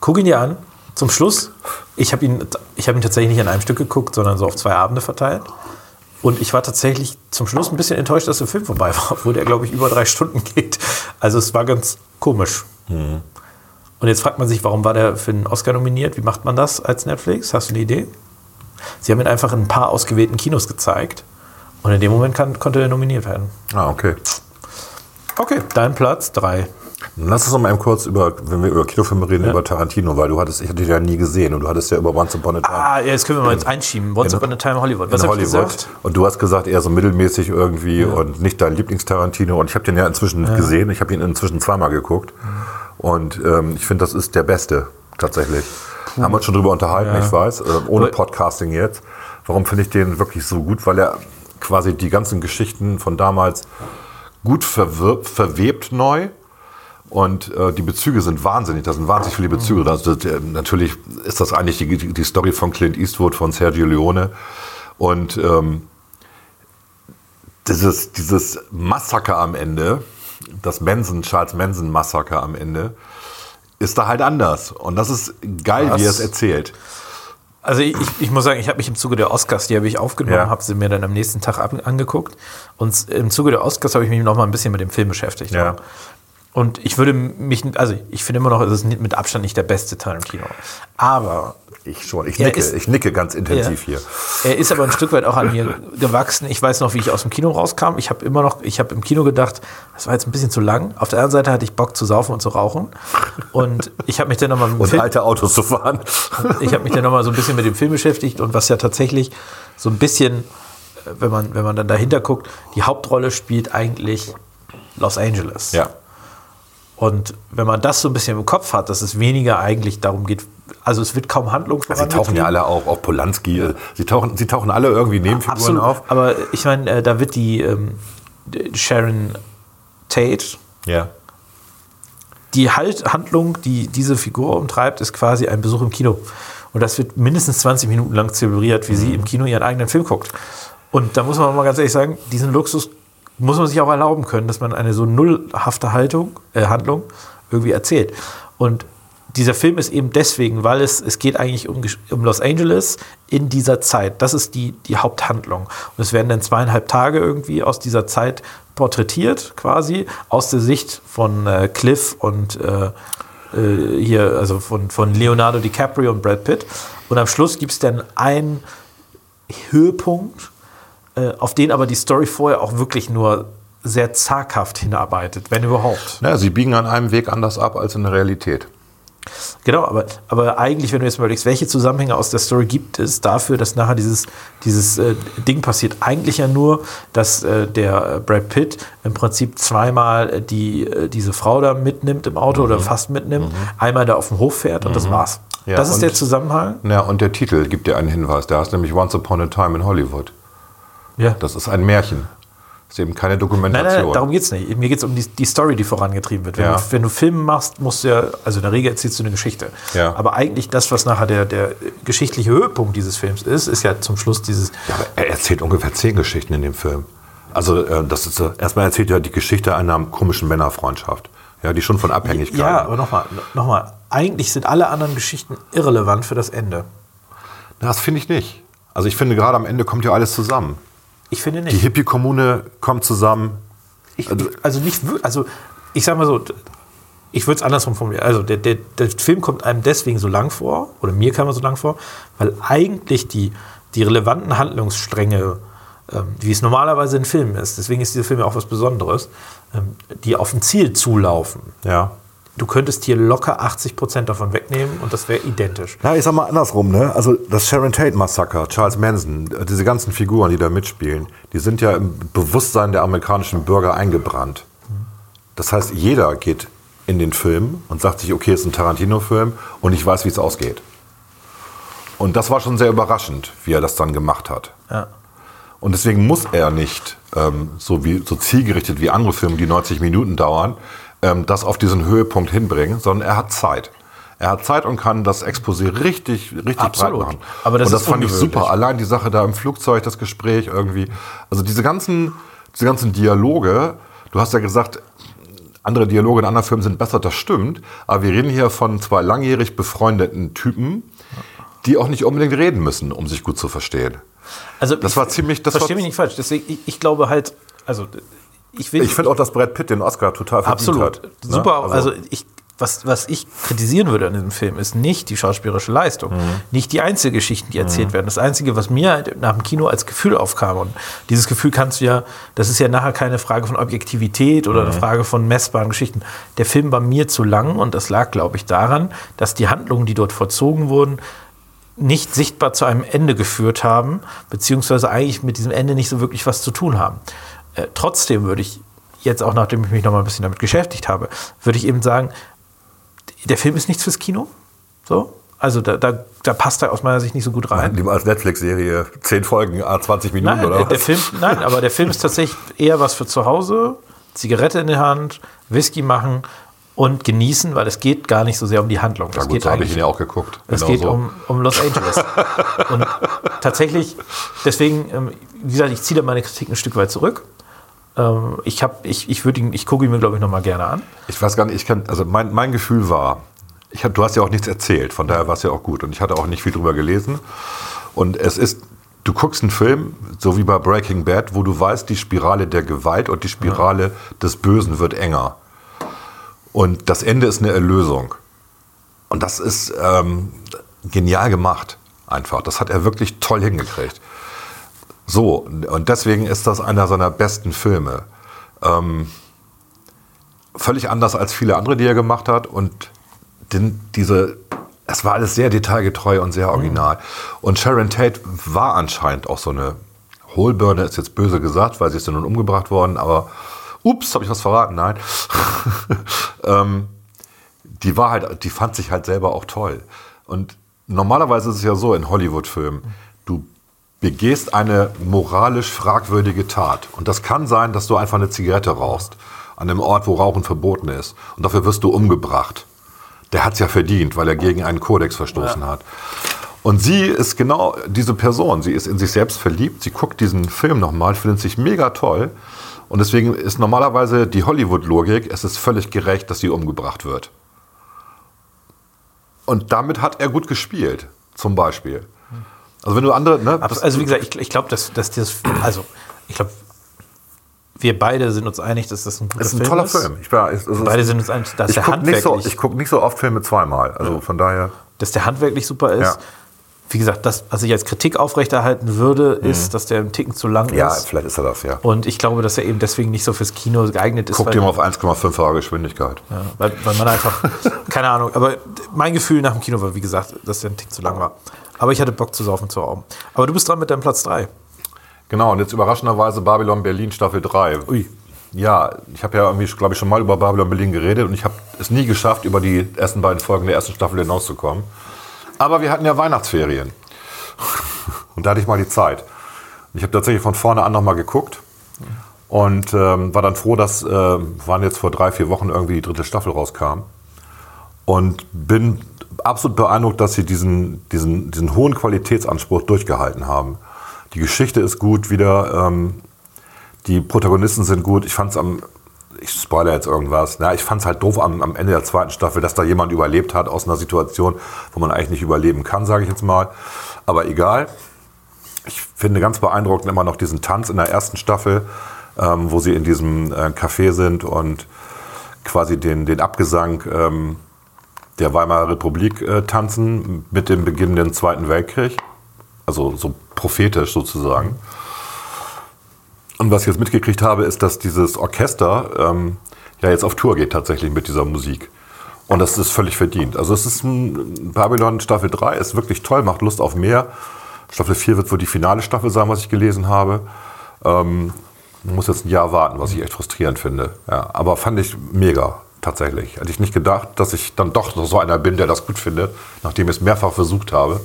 Guck ihn dir an. Zum Schluss, ich habe ihn, ich hab ihn tatsächlich nicht an einem Stück geguckt, sondern so auf zwei Abende verteilt. Und ich war tatsächlich zum Schluss ein bisschen enttäuscht, dass der Film vorbei war, obwohl der, glaube ich, über drei Stunden geht. Also es war ganz komisch. Mhm. Und jetzt fragt man sich, warum war der für einen Oscar nominiert? Wie macht man das als Netflix? Hast du eine Idee? Sie haben ihn einfach in ein paar ausgewählten Kinos gezeigt. Und in dem Moment kann, konnte er nominiert werden. Ah, okay. Okay, dein Platz drei. Dann Lass uns noch mal kurz über, wenn wir über Kinofilme reden, über Tarantino, weil du hattest, ich hatte dich ja nie gesehen und du hattest ja über Once Upon a Time Ah, ja, jetzt können wir mal jetzt einschieben. Once In- Upon a Time Hollywood. Was in Hollywood. Und du hast gesagt, eher so mittelmäßig irgendwie und nicht dein Lieblingstarantino. Und ich habe den ja inzwischen gesehen. Ich habe ihn inzwischen zweimal geguckt. Und ähm, ich finde, das ist der Beste, tatsächlich. Haben wir uns schon drüber unterhalten, Ja. ich weiß, äh, ohne Podcasting jetzt. Warum finde ich den wirklich so gut? Weil er quasi die ganzen Geschichten von damals gut verwirbt, verwebt neu. Und äh, die Bezüge sind wahnsinnig. Da sind wahnsinnig viele Bezüge. Also, das, äh, natürlich ist das eigentlich die, die, Story von Clint Eastwood, von Sergio Leone. Und ähm, dieses, dieses Massaker am Ende, das Manson, Charles Manson Massaker am Ende, ist da halt anders. Und das ist geil, wie er es Was? erzählt. Also ich, ich muss sagen, ich habe mich im Zuge der Oscars, die habe ich aufgenommen, Ja. habe sie mir dann am nächsten Tag angeguckt. Und im Zuge der Oscars habe ich mich noch mal ein bisschen mit dem Film beschäftigt. Ja. Und ich würde mich, also ich finde immer noch, es ist mit Abstand nicht der beste Tarantino. Aber Ich schon. Ich nicke, ist- ich nicke ganz intensiv Ja. hier. Er ist aber ein Stück weit auch an mir gewachsen. Ich weiß noch, wie ich aus dem Kino rauskam. Ich habe immer noch, ich habe im Kino gedacht, das war jetzt ein bisschen zu lang. Auf der anderen Seite hatte ich Bock zu saufen und zu rauchen. Und ich habe mich dann nochmal Und Film, alte Autos zu fahren. ich habe mich dann nochmal so ein bisschen mit dem Film beschäftigt und was ja tatsächlich so ein bisschen, äh, wenn man, wenn man dann dahinter guckt, die Hauptrolle spielt eigentlich Los Angeles. Ja. Und wenn man das so ein bisschen im Kopf hat, dass es weniger eigentlich darum geht, also es wird kaum Handlung Sie tauchen ja alle auch, auch Polanski. äh, Sie tauchen, sie tauchen alle irgendwie Nebenfiguren Absolut. auf. Aber ich meine, äh, da wird die ähm, Sharon Tate, Ja. die halt Handlung, die diese Figur umtreibt, ist quasi ein Besuch im Kino. Und das wird mindestens 20 Minuten lang zelebriert, wie Mhm. sie im Kino ihren eigenen Film guckt. Und da muss man mal ganz ehrlich sagen, diesen Luxus muss man sich auch erlauben können, dass man eine so nullhafte Haltung, äh, Handlung irgendwie erzählt. Und dieser Film ist eben deswegen, weil es, es geht eigentlich um, um Los Angeles in dieser Zeit. Das ist die, die Haupthandlung. Und es werden dann zweieinhalb Tage irgendwie aus dieser Zeit porträtiert, quasi, aus der Sicht von äh, Cliff und äh, äh, hier, also von, von Leonardo DiCaprio und Brad Pitt. Und am Schluss gibt es dann einen Höhepunkt, auf den aber die Story vorher auch wirklich nur sehr zaghaft hinarbeitet, wenn überhaupt. Naja, sie biegen an einem Weg anders ab als in der Realität. Genau, aber, aber eigentlich, wenn du jetzt mal überlegst, welche Zusammenhänge aus der Story gibt es dafür, dass nachher dieses, dieses äh, Ding passiert? Eigentlich ja nur, dass äh, der Brad Pitt im Prinzip zweimal äh, die, äh, diese Frau da mitnimmt im Auto oder fast mitnimmt, einmal da auf den Hof fährt und das war's. Ja, das ist und- der Zusammenhang? Ja, und der Titel gibt dir einen Hinweis. Der heißt nämlich Once Upon a Time in Hollywood. Ja. Das ist ein Märchen. Ist eben keine Nein, Dokumentation. nein, darum geht es nicht. Mir geht es um die, die Story, die vorangetrieben wird. Wenn, Ja. du, wenn du Filme machst, musst du ja, also in der Regel erzählst du eine Geschichte. Ja. Aber eigentlich das, was nachher der, der geschichtliche Höhepunkt dieses Films ist, ist ja zum Schluss dieses. Ja, aber er erzählt ungefähr zehn Geschichten in dem Film. Also äh, das ist äh, erstmal erzählt er die Geschichte einer komischen Männerfreundschaft, ja, die schon von Abhängigkeit. Ja, aber nochmal, nochmal. Eigentlich sind alle anderen Geschichten irrelevant für das Ende. das finde ich nicht. Also ich finde gerade am Ende kommt ja alles zusammen. Ich finde Die nicht. Hippie-Kommune kommt zusammen. Ich, ich, also nicht, also ich sag mal so, ich würde es andersrum formulieren. Also der, der, der Film kommt einem deswegen so lang vor, oder mir kam er so lang vor, weil eigentlich die, die relevanten Handlungsstränge, ähm, wie es normalerweise in Filmen ist, deswegen ist dieser Film ja auch was Besonderes, ähm, die auf ein Ziel zulaufen. Ja. Du könntest hier locker 80 Prozent davon wegnehmen und das wäre identisch. Ja, ich sag mal andersrum, ne? Also das Sharon Tate Massaker, Charles Manson, äh, diese ganzen Figuren, die da mitspielen, die sind ja im Bewusstsein der amerikanischen Bürger eingebrannt. Das heißt, jeder geht in den Film und sagt sich, okay, es ist ein Tarantino-Film und ich weiß, wie es ausgeht. Und das war schon sehr überraschend, wie er das dann gemacht hat. Ja. Und deswegen muss er nicht ähm, so, wie, so zielgerichtet wie andere Filme, die 90 Minuten dauern, ähm, das auf diesen Höhepunkt hinbringen, sondern er hat Zeit. Er hat Zeit und kann das Exposé richtig, richtig Absolut. breit machen. Aber das und das fand ich super. Allein die Sache da im Flugzeug, das Gespräch irgendwie. Also diese ganzen, diese ganzen Dialoge, du hast ja gesagt, andere Dialoge in anderen Filmen sind besser, das stimmt. Aber wir reden hier von zwei langjährig befreundeten Typen, die auch nicht unbedingt reden müssen, um sich gut zu verstehen. Also Das war ziemlich- das Verstehe mich nicht falsch. Deswegen, ich, ich glaube halt, also ich. Ich finde auch, dass Brad Pitt den Oscar total verdient Absolut. hat. Ne? Super. Also, ich, was, was ich kritisieren würde an diesem Film, ist nicht die schauspielerische Leistung, Mhm. nicht die Einzelgeschichten, die erzählt werden. Das Einzige, was mir halt nach dem Kino als Gefühl aufkam, und dieses Gefühl kannst du ja, das ist ja nachher keine Frage von Objektivität oder eine Mhm. Frage von messbaren Geschichten. Der Film war mir zu lang und das lag, glaube ich, daran, dass die Handlungen, die dort vollzogen wurden, nicht sichtbar zu einem Ende geführt haben, beziehungsweise eigentlich mit diesem Ende nicht so wirklich was zu tun haben. Äh, trotzdem würde ich jetzt auch, nachdem ich mich noch mal ein bisschen damit beschäftigt habe, würde ich eben sagen, der Film ist nichts fürs Kino. So. Also da, da, da passt er aus meiner Sicht nicht so gut rein. Lieber als Netflix-Serie, 10 Folgen, ah, 20 Minuten Nein, oder der, was? der Film, nein, aber der Film ist tatsächlich eher was für zu Hause, Zigarette in der Hand, Whisky machen und genießen, weil es geht gar nicht so sehr um die Handlung. Ja, es gut, geht so habe ich ihn ja auch geguckt. es Genau geht so. um, um Los Angeles. und tatsächlich, deswegen, ähm, wie gesagt, ich ziehe da meine Kritik ein Stück weit zurück. Ähm, ich hab, ich, ich, würd ihn, ich gucke ihn mir, glaube ich, noch mal gerne an. Ich weiß gar nicht, ich kann, also mein, mein Gefühl war, ich hab, du hast ja auch nichts erzählt, von daher war es ja auch gut. Und ich hatte auch nicht viel drüber gelesen. Und es ist, du guckst einen Film, so wie bei Breaking Bad, wo du weißt, die Spirale der Gewalt und die Spirale des Bösen wird enger. Und das Ende ist eine Erlösung. Und das ist ähm, genial gemacht, einfach. Das hat er wirklich toll hingekriegt. So, und deswegen ist das einer seiner besten Filme. Ähm, völlig anders als viele andere, die er gemacht hat. Und den, diese, es war alles sehr detailgetreu und sehr original. Und Sharon Tate war anscheinend auch so eine Hohlbirne, ist jetzt böse gesagt, weil sie ist ja nun umgebracht worden, aber ups, habe ich was verraten? Nein. ähm, die war halt, die fand sich halt selber auch toll. Und normalerweise ist es ja so in Hollywood-Filmen, du begehst eine moralisch fragwürdige Tat. Und das kann sein, dass du einfach eine Zigarette rauchst. An einem Ort, wo Rauchen verboten ist. Und dafür wirst du umgebracht. Der hat es ja verdient, weil er gegen einen Kodex verstoßen hat. Und sie ist genau diese Person. Sie ist in sich selbst verliebt. Sie guckt diesen Film nochmal, findet sich mega toll. Und deswegen ist normalerweise die Hollywood-Logik, es ist völlig gerecht, dass sie umgebracht wird. Und damit hat er gut gespielt, zum Beispiel. Also wenn du andere, ne? Abs- Also wie gesagt, ich, ich glaube, dass, dass das, also ich glaube, wir beide sind uns einig, dass das ein guter Es ist ein Film toller ist. Film. Ich, war, ist, Beide sind uns einig, dass ich der gucke nicht, so, handwerklich, ich guck nicht so oft Filme zweimal. Also von daher. dass der handwerklich super ist. Ja. Wie gesagt, das, was ich als Kritik aufrechterhalten würde, ist, dass der ein Ticken zu lang Mhm. Ja, ist. vielleicht ist er das, ja. Und ich glaube, dass er eben deswegen nicht so fürs Kino geeignet ist. Guck dir mal auf 1,5-fache Geschwindigkeit. Ja, weil, weil man einfach, keine Ahnung, aber mein Gefühl nach dem Kino war, wie gesagt, dass der ein Tick zu lang war. Aber ich hatte Bock zu saufen zu Augen. Aber du bist dran mit deinem Platz 3. Genau, und jetzt überraschenderweise Babylon Berlin Staffel 3. Ui. Ja, ich habe ja irgendwie, glaube ich, schon mal über Babylon Berlin geredet und ich habe es nie geschafft, über die ersten beiden Folgen der ersten Staffel hinauszukommen. Aber wir hatten ja Weihnachtsferien. Und da hatte ich mal die Zeit. Ich habe tatsächlich von vorne an nochmal geguckt. Und ähm, war dann froh, dass äh, waren jetzt vor drei, vier Wochen irgendwie die dritte Staffel rauskam. Und bin absolut beeindruckt, dass sie diesen, diesen, diesen hohen Qualitätsanspruch durchgehalten haben. Die Geschichte ist gut wieder, ähm, die Protagonisten sind gut. Ich fand es am, ich spoilere jetzt irgendwas, na, ich fand es halt doof am, am Ende der zweiten Staffel, dass da jemand überlebt hat aus einer Situation, wo man eigentlich nicht überleben kann, sage ich jetzt mal. Aber egal. Ich finde ganz beeindruckend immer noch diesen Tanz in der ersten Staffel, ähm, wo sie in diesem äh, Café sind und quasi den, den Abgesang ähm, der Weimarer Republik äh, tanzen mit dem beginnenden Zweiten Weltkrieg. Also so prophetisch sozusagen. Und was ich jetzt mitgekriegt habe, ist, dass dieses Orchester ähm, ja jetzt auf Tour geht tatsächlich mit dieser Musik. Und das ist völlig verdient. Also es ist ein Babylon Staffel 3, ist wirklich toll, macht Lust auf mehr. Staffel 4 wird wohl die finale Staffel sein, was ich gelesen habe. Ähm, muss jetzt ein Jahr warten, was ich echt frustrierend finde. Ja, aber fand ich mega, tatsächlich. Hätte ich nicht gedacht, dass ich dann doch so einer bin, der das gut findet, nachdem ich es mehrfach versucht habe.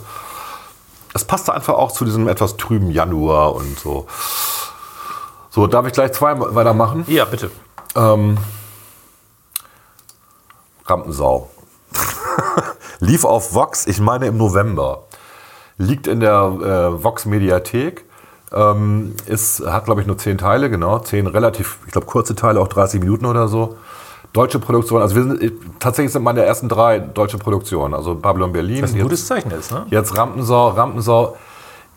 Es passte einfach auch zu diesem etwas trüben Januar und so. So, darf ich gleich zwei weitermachen? Ja, bitte. Ähm, Rampensau. Lief auf Vox, ich meine im November. Liegt in der äh, Vox-Mediathek. Ähm, ist, hat, glaube ich, nur zehn Teile, genau. Zehn relativ, ich glaube, kurze Teile, auch 30 Minuten oder so. Deutsche Produktion, also wir sind, tatsächlich sind meine ersten drei deutsche Produktionen. Also Babylon Berlin. Was ein jetzt- gutes Zeichen ist, ne? Jetzt Rampensau, Rampensau.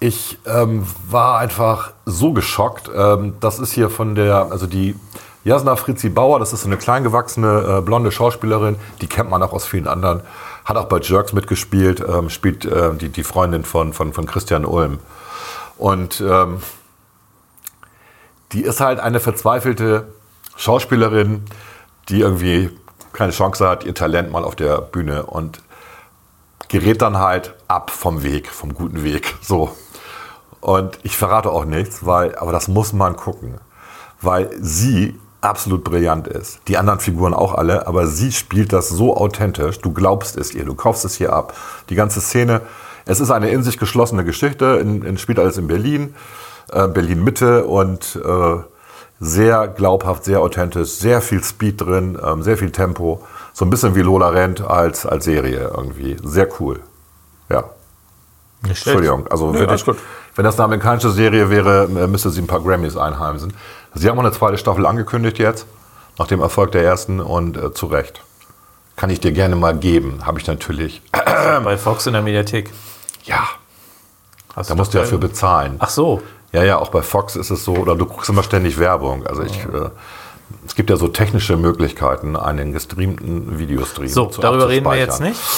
Ich ähm, war einfach so geschockt. Ähm, das ist hier von der, also die Jasna Fritzi Bauer, das ist so eine kleingewachsene äh, blonde Schauspielerin, die kennt man auch aus vielen anderen. Hat auch bei Jerks mitgespielt, ähm, spielt äh, die, die Freundin von, von, von Christian Ulm. Und ähm, die ist halt eine verzweifelte Schauspielerin, die irgendwie keine Chance hat, ihr Talent mal auf der Bühne und gerät dann halt ab vom Weg, vom guten Weg. So. Und ich verrate auch nichts, weil, aber das muss man gucken. Weil sie absolut brillant ist. Die anderen Figuren auch alle, aber sie spielt das so authentisch, du glaubst es ihr, du kaufst es hier ab. Die ganze Szene, es ist eine in sich geschlossene Geschichte, in, in, spielt alles in Berlin, äh, Berlin Mitte und äh, sehr glaubhaft, sehr authentisch, sehr viel Speed drin, ähm, sehr viel Tempo. So ein bisschen wie Lola Rent als, als Serie irgendwie. Sehr cool. Ja. Nicht schlecht. Entschuldigung. Also Nee, gut. wenn das eine amerikanische Serie wäre, äh, müsste sie ein paar Grammys einheimsen. Sie haben auch eine zweite Staffel angekündigt jetzt, nach dem Erfolg der ersten und äh, zu Recht. Kann ich dir gerne mal geben, habe ich natürlich. Bei Fox in der Mediathek. Ja, Hast da musst du doch ja für geil- bezahlen. Ach so. Ja, ja, auch bei Fox ist es so, oder du guckst immer ständig Werbung. Also ich, äh, es gibt ja so technische Möglichkeiten, einen gestreamten Videostream So, zu darüber reden wir jetzt nicht.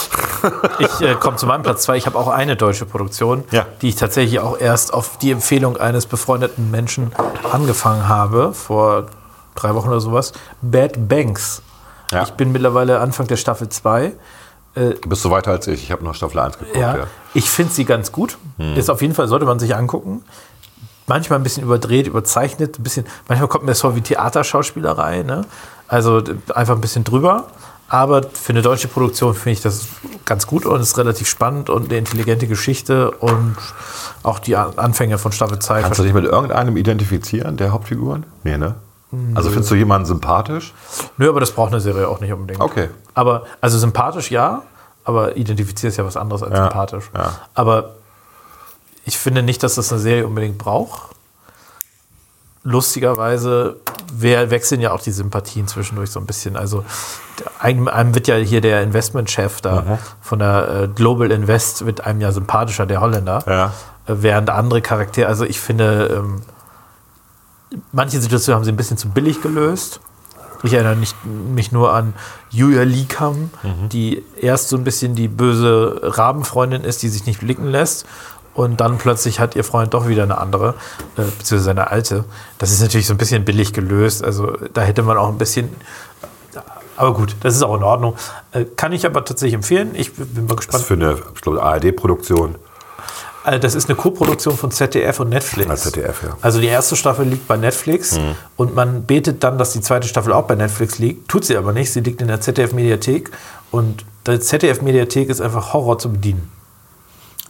Ich äh, komme zu meinem Platz 2. Ich habe auch eine deutsche Produktion, Ja. die ich tatsächlich auch erst auf die Empfehlung eines befreundeten Menschen angefangen habe, vor drei Wochen oder sowas. Bad Banks. Ja. Ich bin mittlerweile Anfang der Staffel 2. Bist du weiter als ich? Ich habe nur Staffel 1 geguckt. Ja, Ja. ich finde sie ganz gut. Ist auf jeden Fall, sollte man sich angucken. Manchmal ein bisschen überdreht, überzeichnet, ein bisschen, manchmal kommt mir das vor wie Theaterschauspielerei, ne? Also einfach ein bisschen drüber. Aber für eine deutsche Produktion finde ich das ganz gut und ist relativ spannend und eine intelligente Geschichte und auch die An- Anfänge von Staffel 2. Kannst du dich mit irgendeinem identifizieren, der Hauptfiguren? Nee, ne? Also findest du jemanden sympathisch? Nö, aber das braucht eine Serie auch nicht unbedingt. Okay. Aber, also sympathisch ja, aber identifiziert ist ja was anderes als Ja, sympathisch. ja. Aber ich finde nicht, dass das eine Serie unbedingt braucht. Lustigerweise wechseln ja auch die Sympathien zwischendurch so ein bisschen. Also einem, einem wird ja hier der Investmentchef da Mhm. von der äh, Global Invest wird einem ja sympathischer, der Holländer. Ja. Äh, Während andere Charaktere, also ich finde, ähm, manche Situationen haben sie ein bisschen zu billig gelöst. Ich erinnere nicht, mich nur an Julia Liekam, die erst so ein bisschen die böse Rabenfreundin ist, die sich nicht blicken lässt. Und dann plötzlich hat ihr Freund doch wieder eine andere, äh, beziehungsweise seine alte. Das ist natürlich so ein bisschen billig gelöst. Also da hätte man auch ein bisschen. Aber gut, das ist auch in Ordnung. Äh, kann ich aber tatsächlich empfehlen. Ich bin mal Das ist gespannt. für eine ARD-Produktion. Also das ist eine Co-Produktion von ZDF und Netflix. Ah, ZDF, ja. Also die erste Staffel liegt bei Netflix und man betet dann, dass die zweite Staffel auch bei Netflix liegt. Tut sie aber nicht. Sie liegt in der ZDF-Mediathek und die ZDF-Mediathek ist einfach Horror zu bedienen.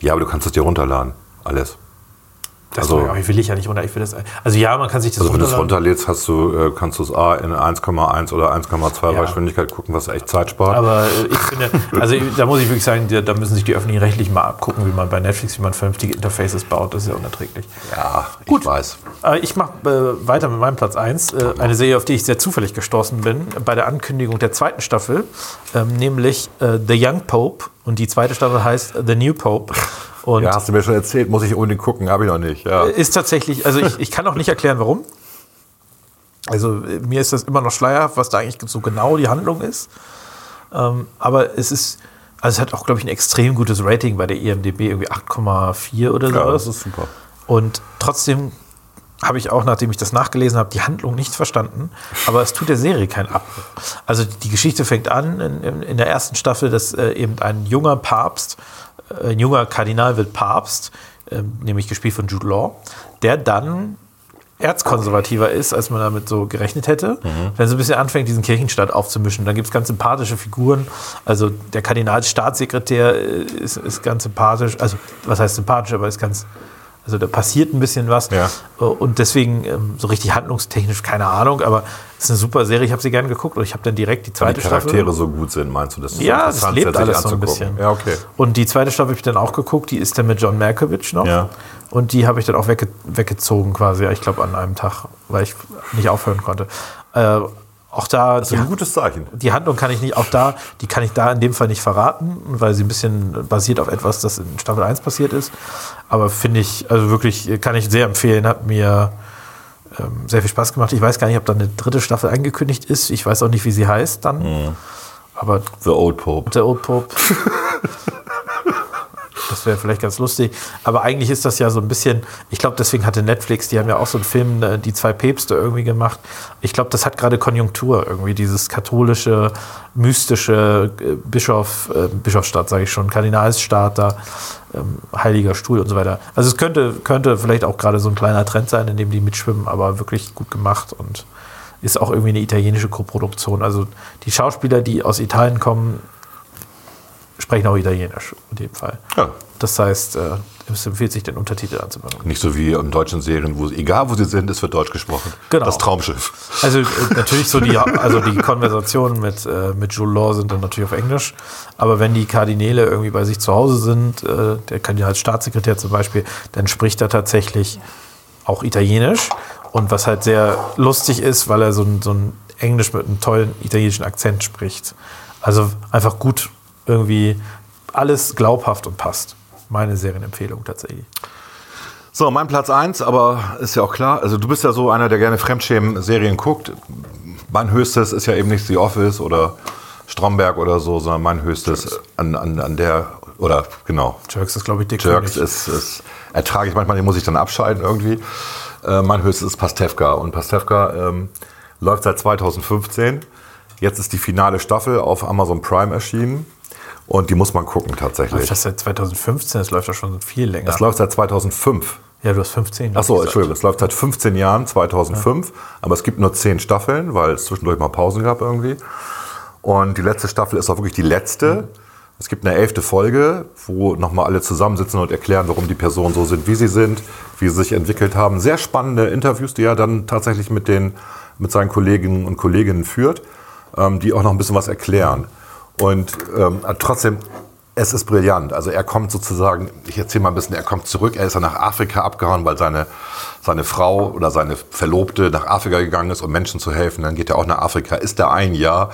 Ja, aber du kannst es dir runterladen. Alles. Das Also- also, will ich ja nicht runter. Ich will das, also ja, man kann sich das Also wenn du es runterlädst, hast du, äh, kannst du es A in 1,1 oder 1,2 Ja. Geschwindigkeit gucken, was echt Zeit spart. Aber äh, ich finde, also da muss ich wirklich sagen, da müssen sich die öffentlich-rechtlichen mal abgucken, wie man bei Netflix, wie man vernünftige Interfaces baut. Das ist ja unerträglich. ja, ich weiß. Ich mache äh, weiter mit meinem Platz 1. Äh, eine Serie, auf die ich sehr zufällig gestoßen bin, bei der Ankündigung der zweiten Staffel, ähm, nämlich äh, The Young Pope. Und die zweite Staffel heißt The New Pope. Und Ja, hast du mir schon erzählt, muss ich unbedingt gucken, habe ich noch nicht. Ja. ist tatsächlich, also ich, ich kann auch nicht erklären, warum. Also mir ist das immer noch schleierhaft, was da eigentlich so genau die Handlung ist. Ähm, aber es ist, also es hat auch, glaube ich, ein extrem gutes Rating bei der IMDB, irgendwie 8,4 oder ja, sowas. das ist super. Und trotzdem habe ich auch, nachdem ich das nachgelesen habe, die Handlung nicht verstanden. Aber es tut der Serie keinen Abbruch. Also die Geschichte fängt an in, in, der ersten Staffel, dass äh, eben ein junger Papst, ein junger Kardinal wird Papst, äh, nämlich gespielt von Jude Law, der dann erzkonservativer ist, als man damit so gerechnet hätte. Wenn so ein bisschen anfängt, diesen Kirchenstaat aufzumischen, dann gibt es ganz sympathische Figuren. Also der Kardinalsstaatssekretär äh, ist, ist ganz sympathisch. Also was heißt sympathisch, aber ist ganz, also da passiert ein bisschen was. Ja. Äh, Und deswegen ähm, so richtig handlungstechnisch keine Ahnung, aber es ist eine super Serie. Ich habe sie gerne geguckt und ich habe dann direkt die Weil zweite die Charaktere Staffel. so gut sind, meinst du? Das ist Ja, interessant, lebt alles so ein bisschen. Ja, okay. Und die zweite Staffel habe ich dann auch geguckt, die ist dann mit John Malkovich noch. Ja. Und die habe ich dann auch wegge weggezogen quasi, ich glaube an einem Tag, weil ich nicht aufhören konnte. Äh, auch da, Das ist ein gutes Zeichen. die Handlung kann ich nicht, auch da, die kann ich da in dem Fall nicht verraten, weil sie ein bisschen basiert auf etwas, das in Staffel 1 passiert ist. Aber finde ich, also wirklich, kann ich sehr empfehlen, hat mir ähm, sehr viel Spaß gemacht. Ich weiß gar nicht, ob da eine dritte Staffel angekündigt ist. Ich weiß auch nicht, wie sie heißt dann. Mhm. Aber The Old Pope. der Old Pope. Das wäre vielleicht ganz lustig. Aber eigentlich ist das ja so ein bisschen, ich glaube, deswegen hatte Netflix, die haben ja auch so einen Film, äh, die zwei Päpste irgendwie gemacht. Ich glaube, das hat gerade Konjunktur irgendwie, dieses katholische, mystische äh, Bischof, äh, Bischofsstaat, sage ich schon, Kardinalsstaat da, ähm, Heiliger Stuhl und so weiter. Also es könnte, könnte vielleicht auch gerade so ein kleiner Trend sein, in dem die mitschwimmen, aber wirklich gut gemacht und ist auch irgendwie eine italienische Koproduktion. Also die Schauspieler, die aus Italien kommen, sprechen auch Italienisch in dem Fall. Ja. Das heißt, äh, es empfiehlt sich, den Untertitel anzumachen. Nicht so wie in deutschen Serien, wo egal wo sie sind, es wird Deutsch gesprochen. Genau. Das Traumschiff. Also äh, natürlich so die, also die Konversationen mit, äh, mit Jules Law sind dann natürlich auf Englisch. Aber wenn die Kardinäle irgendwie bei sich zu Hause sind, äh, der Kardinalsstaatssekretär zum Beispiel, dann spricht er tatsächlich auch Italienisch. Und was halt sehr lustig ist, weil er so ein, so ein Englisch mit einem tollen italienischen Akzent spricht. Also einfach gut irgendwie alles glaubhaft und passt. Meine Serienempfehlung tatsächlich. So, mein Platz 1, aber ist ja auch klar, also du bist ja so einer, der gerne Fremdschämen-Serien guckt. Mein höchstes ist ja eben nicht The Office oder Stromberg oder so, sondern mein höchstes an, an, an der, oder genau, Jerks ist, glaube ich, dick. Jerks ist, ist, ertrage ich manchmal, den muss ich dann abschalten irgendwie. Äh, mein höchstes ist Pastewka und Pastewka ähm, läuft seit 2015. Jetzt ist die finale Staffel auf Amazon Prime erschienen und die muss man gucken tatsächlich. Läuft das seit 2015? Das läuft doch schon viel länger. Das läuft seit 2005. Ja, du hast 15. glaub Achso. Entschuldigung, es läuft seit 15 Jahren, 2005, aber es gibt nur 10 Staffeln, weil es zwischendurch mal Pausen gab irgendwie. Und die letzte Staffel ist auch wirklich die letzte. Es gibt eine elfte Folge, wo nochmal alle zusammensitzen und erklären, warum die Personen so sind, wie sie sind, wie sie sich entwickelt haben. Sehr spannende Interviews, die er dann tatsächlich mit, den, mit seinen Kolleginnen und Kolleginnen führt, ähm, die auch noch ein bisschen was erklären. Und ähm, trotzdem, es ist brillant. Also er kommt sozusagen, ich erzähle mal ein bisschen, er kommt zurück, er ist dann nach Afrika abgehauen, weil seine, seine Frau oder seine Verlobte nach Afrika gegangen ist, um Menschen zu helfen. Dann geht er auch nach Afrika, ist da ein Jahr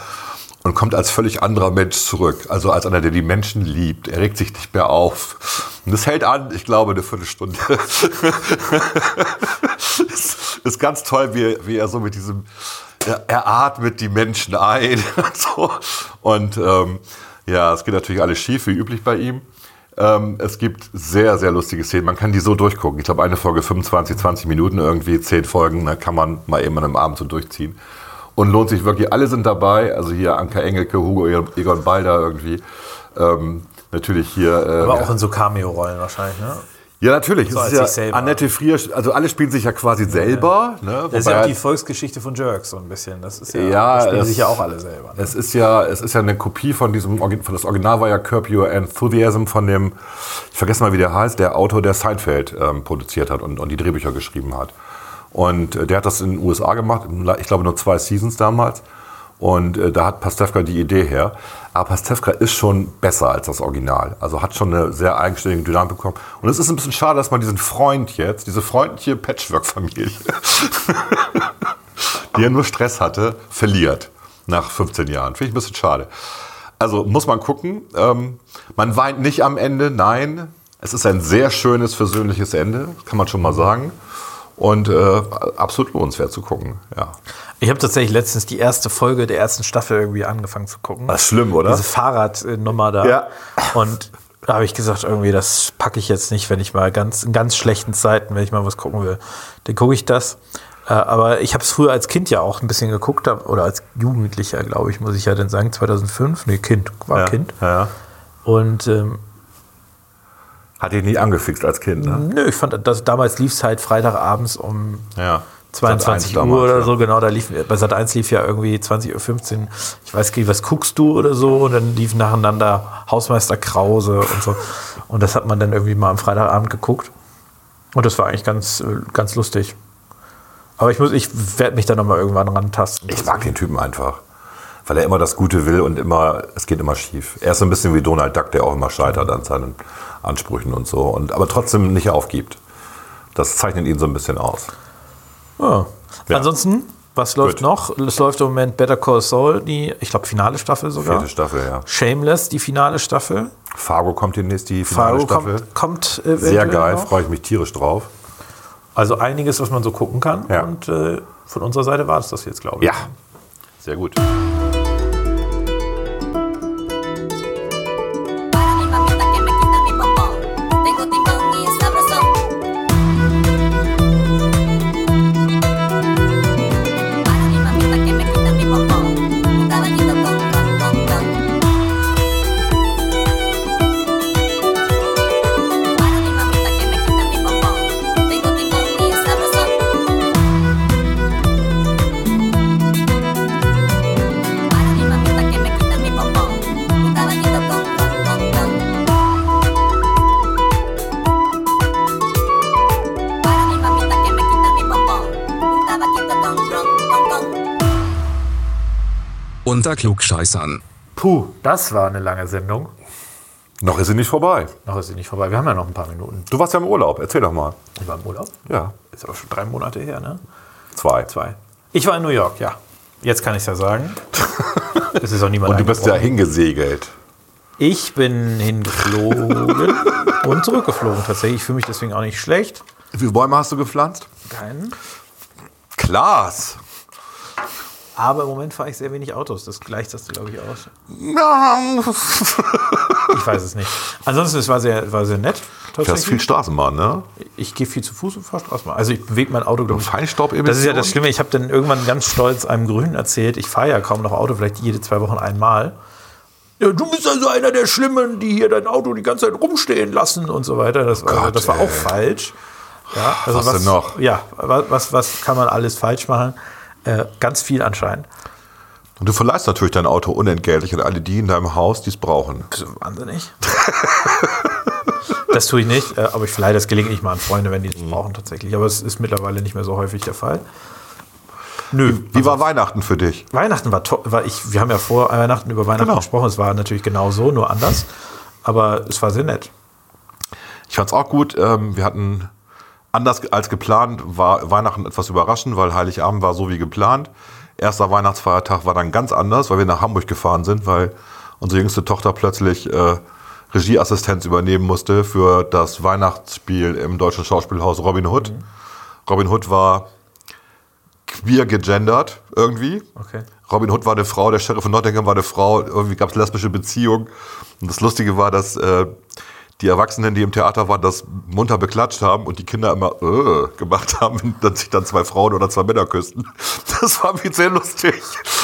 und kommt als völlig anderer Mensch zurück. Also als einer, der die Menschen liebt. Er regt sich nicht mehr auf. Und das hält an, ich glaube, eine Viertelstunde. ist, ist ganz toll, wie, wie er so mit diesem, er, er atmet die Menschen ein. und so. Und ähm, ja, es geht natürlich alles schief, wie üblich bei ihm. Ähm, es gibt sehr, sehr lustige Szenen. Man kann die so durchgucken. Ich glaube, eine Folge 25, 20 Minuten irgendwie, 10 Folgen, da kann man mal eben an einem Abend so durchziehen. Und lohnt sich wirklich. Alle sind dabei. Also hier Anka Engelke, Hugo Egon Balder irgendwie. Ähm, natürlich hier. Äh, Aber auch in so Cameo-Rollen wahrscheinlich, ne? Ja, natürlich. So es ist ja. Annette Frier, also alle spielen sich ja quasi selber. Ne? Das ist ja auch die halt- Volksgeschichte von Jerks so ein bisschen. Das ist ja, Ja, das spielen es- sich ja auch alle selber. Ne? Es ist ja, es ist ja eine Kopie von diesem, von das Original war ja Curb Your Enthusiasm von dem, ich vergesse mal, wie der heißt, der Autor, der Seinfeld ähm, produziert hat und, und die Drehbücher geschrieben hat. Und äh, der hat das in den USA gemacht, ich glaube nur zwei Seasons damals. Und äh, da hat Pastewka die Idee her. Aber Pastewka ist schon besser als das Original. Also hat schon eine sehr eigenständige Dynamik bekommen. Und es ist ein bisschen schade, dass man diesen Freund jetzt, diese freundliche Patchwork-Familie, die ja nur Stress hatte, verliert nach 15 Jahren. Finde ich ein bisschen schade. Also muss man gucken. Ähm, man weint nicht am Ende, nein. Es ist ein sehr schönes, versöhnliches Ende, kann man schon mal sagen. Und äh, absolut lohnenswert zu gucken. Ja. Ich habe tatsächlich letztens die erste Folge der ersten Staffel irgendwie angefangen zu gucken. Das ist schlimm, oder? Diese Fahrradnummer da. Ja. Und da habe ich gesagt, irgendwie, das packe ich jetzt nicht, wenn ich mal ganz, in ganz schlechten Zeiten, wenn ich mal was gucken will, dann gucke ich das. Äh, aber ich habe es früher als Kind ja auch ein bisschen geguckt, oder als Jugendlicher, glaube ich, muss ich ja dann sagen, 2005. Nee, Kind, war ja. Kind. Ja. Und ähm, Hat dich nie angefixt als Kind, ne? nö, ich fand, das, damals lief es halt Freitagabends um Ja. 22 Sat.1 Uhr damals, oder ja. so, genau, da lief, bei Sat 1 lief ja irgendwie 20.15 Uhr, ich weiß nicht, was guckst du oder so, und dann lief nacheinander Hausmeister Krause und so. Und das hat man dann irgendwie mal am Freitagabend geguckt. Und das war eigentlich ganz, ganz lustig. Aber ich muss, ich werde mich da nochmal irgendwann rantasten. Ich mag den Typen einfach. Weil er immer das Gute will und immer, es geht immer schief. Er ist so ein bisschen wie Donald Duck, der auch immer scheitert an seinen Ansprüchen und so. Und, aber trotzdem nicht aufgibt. Das zeichnet ihn so ein bisschen aus. Ja. Ja. Ansonsten, was läuft Gut. noch? Es läuft im Moment Better Call Saul, die, ich glaube, finale Staffel sogar. Vierte Staffel, ja. Shameless, die finale Staffel. Fargo kommt demnächst, die finale Fargo Staffel. kommt, kommt Sehr geil, freue ich mich tierisch drauf. Also einiges, was man so gucken kann. Ja. Und äh, von unserer Seite war es das jetzt, glaube ich. Ja, sehr gut. Unter Klugscheißern. Puh, das war eine lange Sendung. Noch ist sie nicht vorbei. Noch ist sie nicht vorbei. Wir haben ja noch ein paar Minuten. Du warst ja im Urlaub, erzähl doch mal. Ich war im Urlaub. Ja, Ist aber schon drei Monate her, ne? zwei. Zwei. Ich war in New York, ja. Jetzt kann ich es ja sagen. Es ist auch niemand Und du bist ja hingesegelt. Ich bin hingeflogen und zurückgeflogen tatsächlich. Ich fühle mich deswegen auch nicht schlecht. Wie viele Bäume hast du gepflanzt? Keinen. Klaas. Aber im Moment fahre ich sehr wenig Autos. Das gleicht das, glaube ich, aus. Ich weiß es nicht. Ansonsten, es war sehr, war sehr nett. Du tatsächlich. viel Straßenbahn, ne? Ich gehe viel zu Fuß und fahre Straßenbahn. Also ich bewege mein Auto. Feinstaubemissionen? Das ist ja das Schlimme. Ich habe dann irgendwann ganz stolz einem Grünen erzählt, ich fahre ja kaum noch Auto, vielleicht jede zwei Wochen einmal. Ja, du bist also einer der Schlimmen, die hier dein Auto die ganze Zeit rumstehen lassen und so weiter. Das, war, Gott, das war ey. auch falsch. Ja, also Was denn noch? Ja, wa- was, was kann man alles falsch machen? Äh, ganz viel anscheinend. Und du verleihst natürlich dein Auto unentgeltlich an alle die in deinem Haus, die es brauchen. Bist du wahnsinnig? das tue ich nicht, äh, aber ich verleihe das gelegentlich mal an Freunde, wenn die das brauchen tatsächlich. Aber es ist mittlerweile nicht mehr so häufig der Fall. Nö. Wie war Weihnachten für dich? Weihnachten war toll. Wir haben ja vor Weihnachten über Weihnachten Genau. gesprochen. Es war natürlich genau so, nur anders. Aber es war sehr nett. Ich fand's auch gut. Ähm, wir hatten anders als geplant, war Weihnachten etwas überraschend, weil Heiligabend war so wie geplant. Erster Weihnachtsfeiertag war dann ganz anders, weil wir nach Hamburg gefahren sind, weil unsere jüngste Tochter plötzlich äh, Regieassistenz übernehmen musste für das Weihnachtsspiel im deutschen Schauspielhaus Robin Hood. Robin Hood war queer gegendert irgendwie. Okay. Robin Hood war eine Frau, der Sheriff von Nottingham war eine Frau, irgendwie gab es lesbische Beziehungen. Und das Lustige war, dass äh, die Erwachsenen, die im Theater waren, das munter beklatscht haben und die Kinder immer äh, gemacht haben, wenn dann sich dann zwei Frauen oder zwei Männer küssten. Das war irgendwie sehr lustig.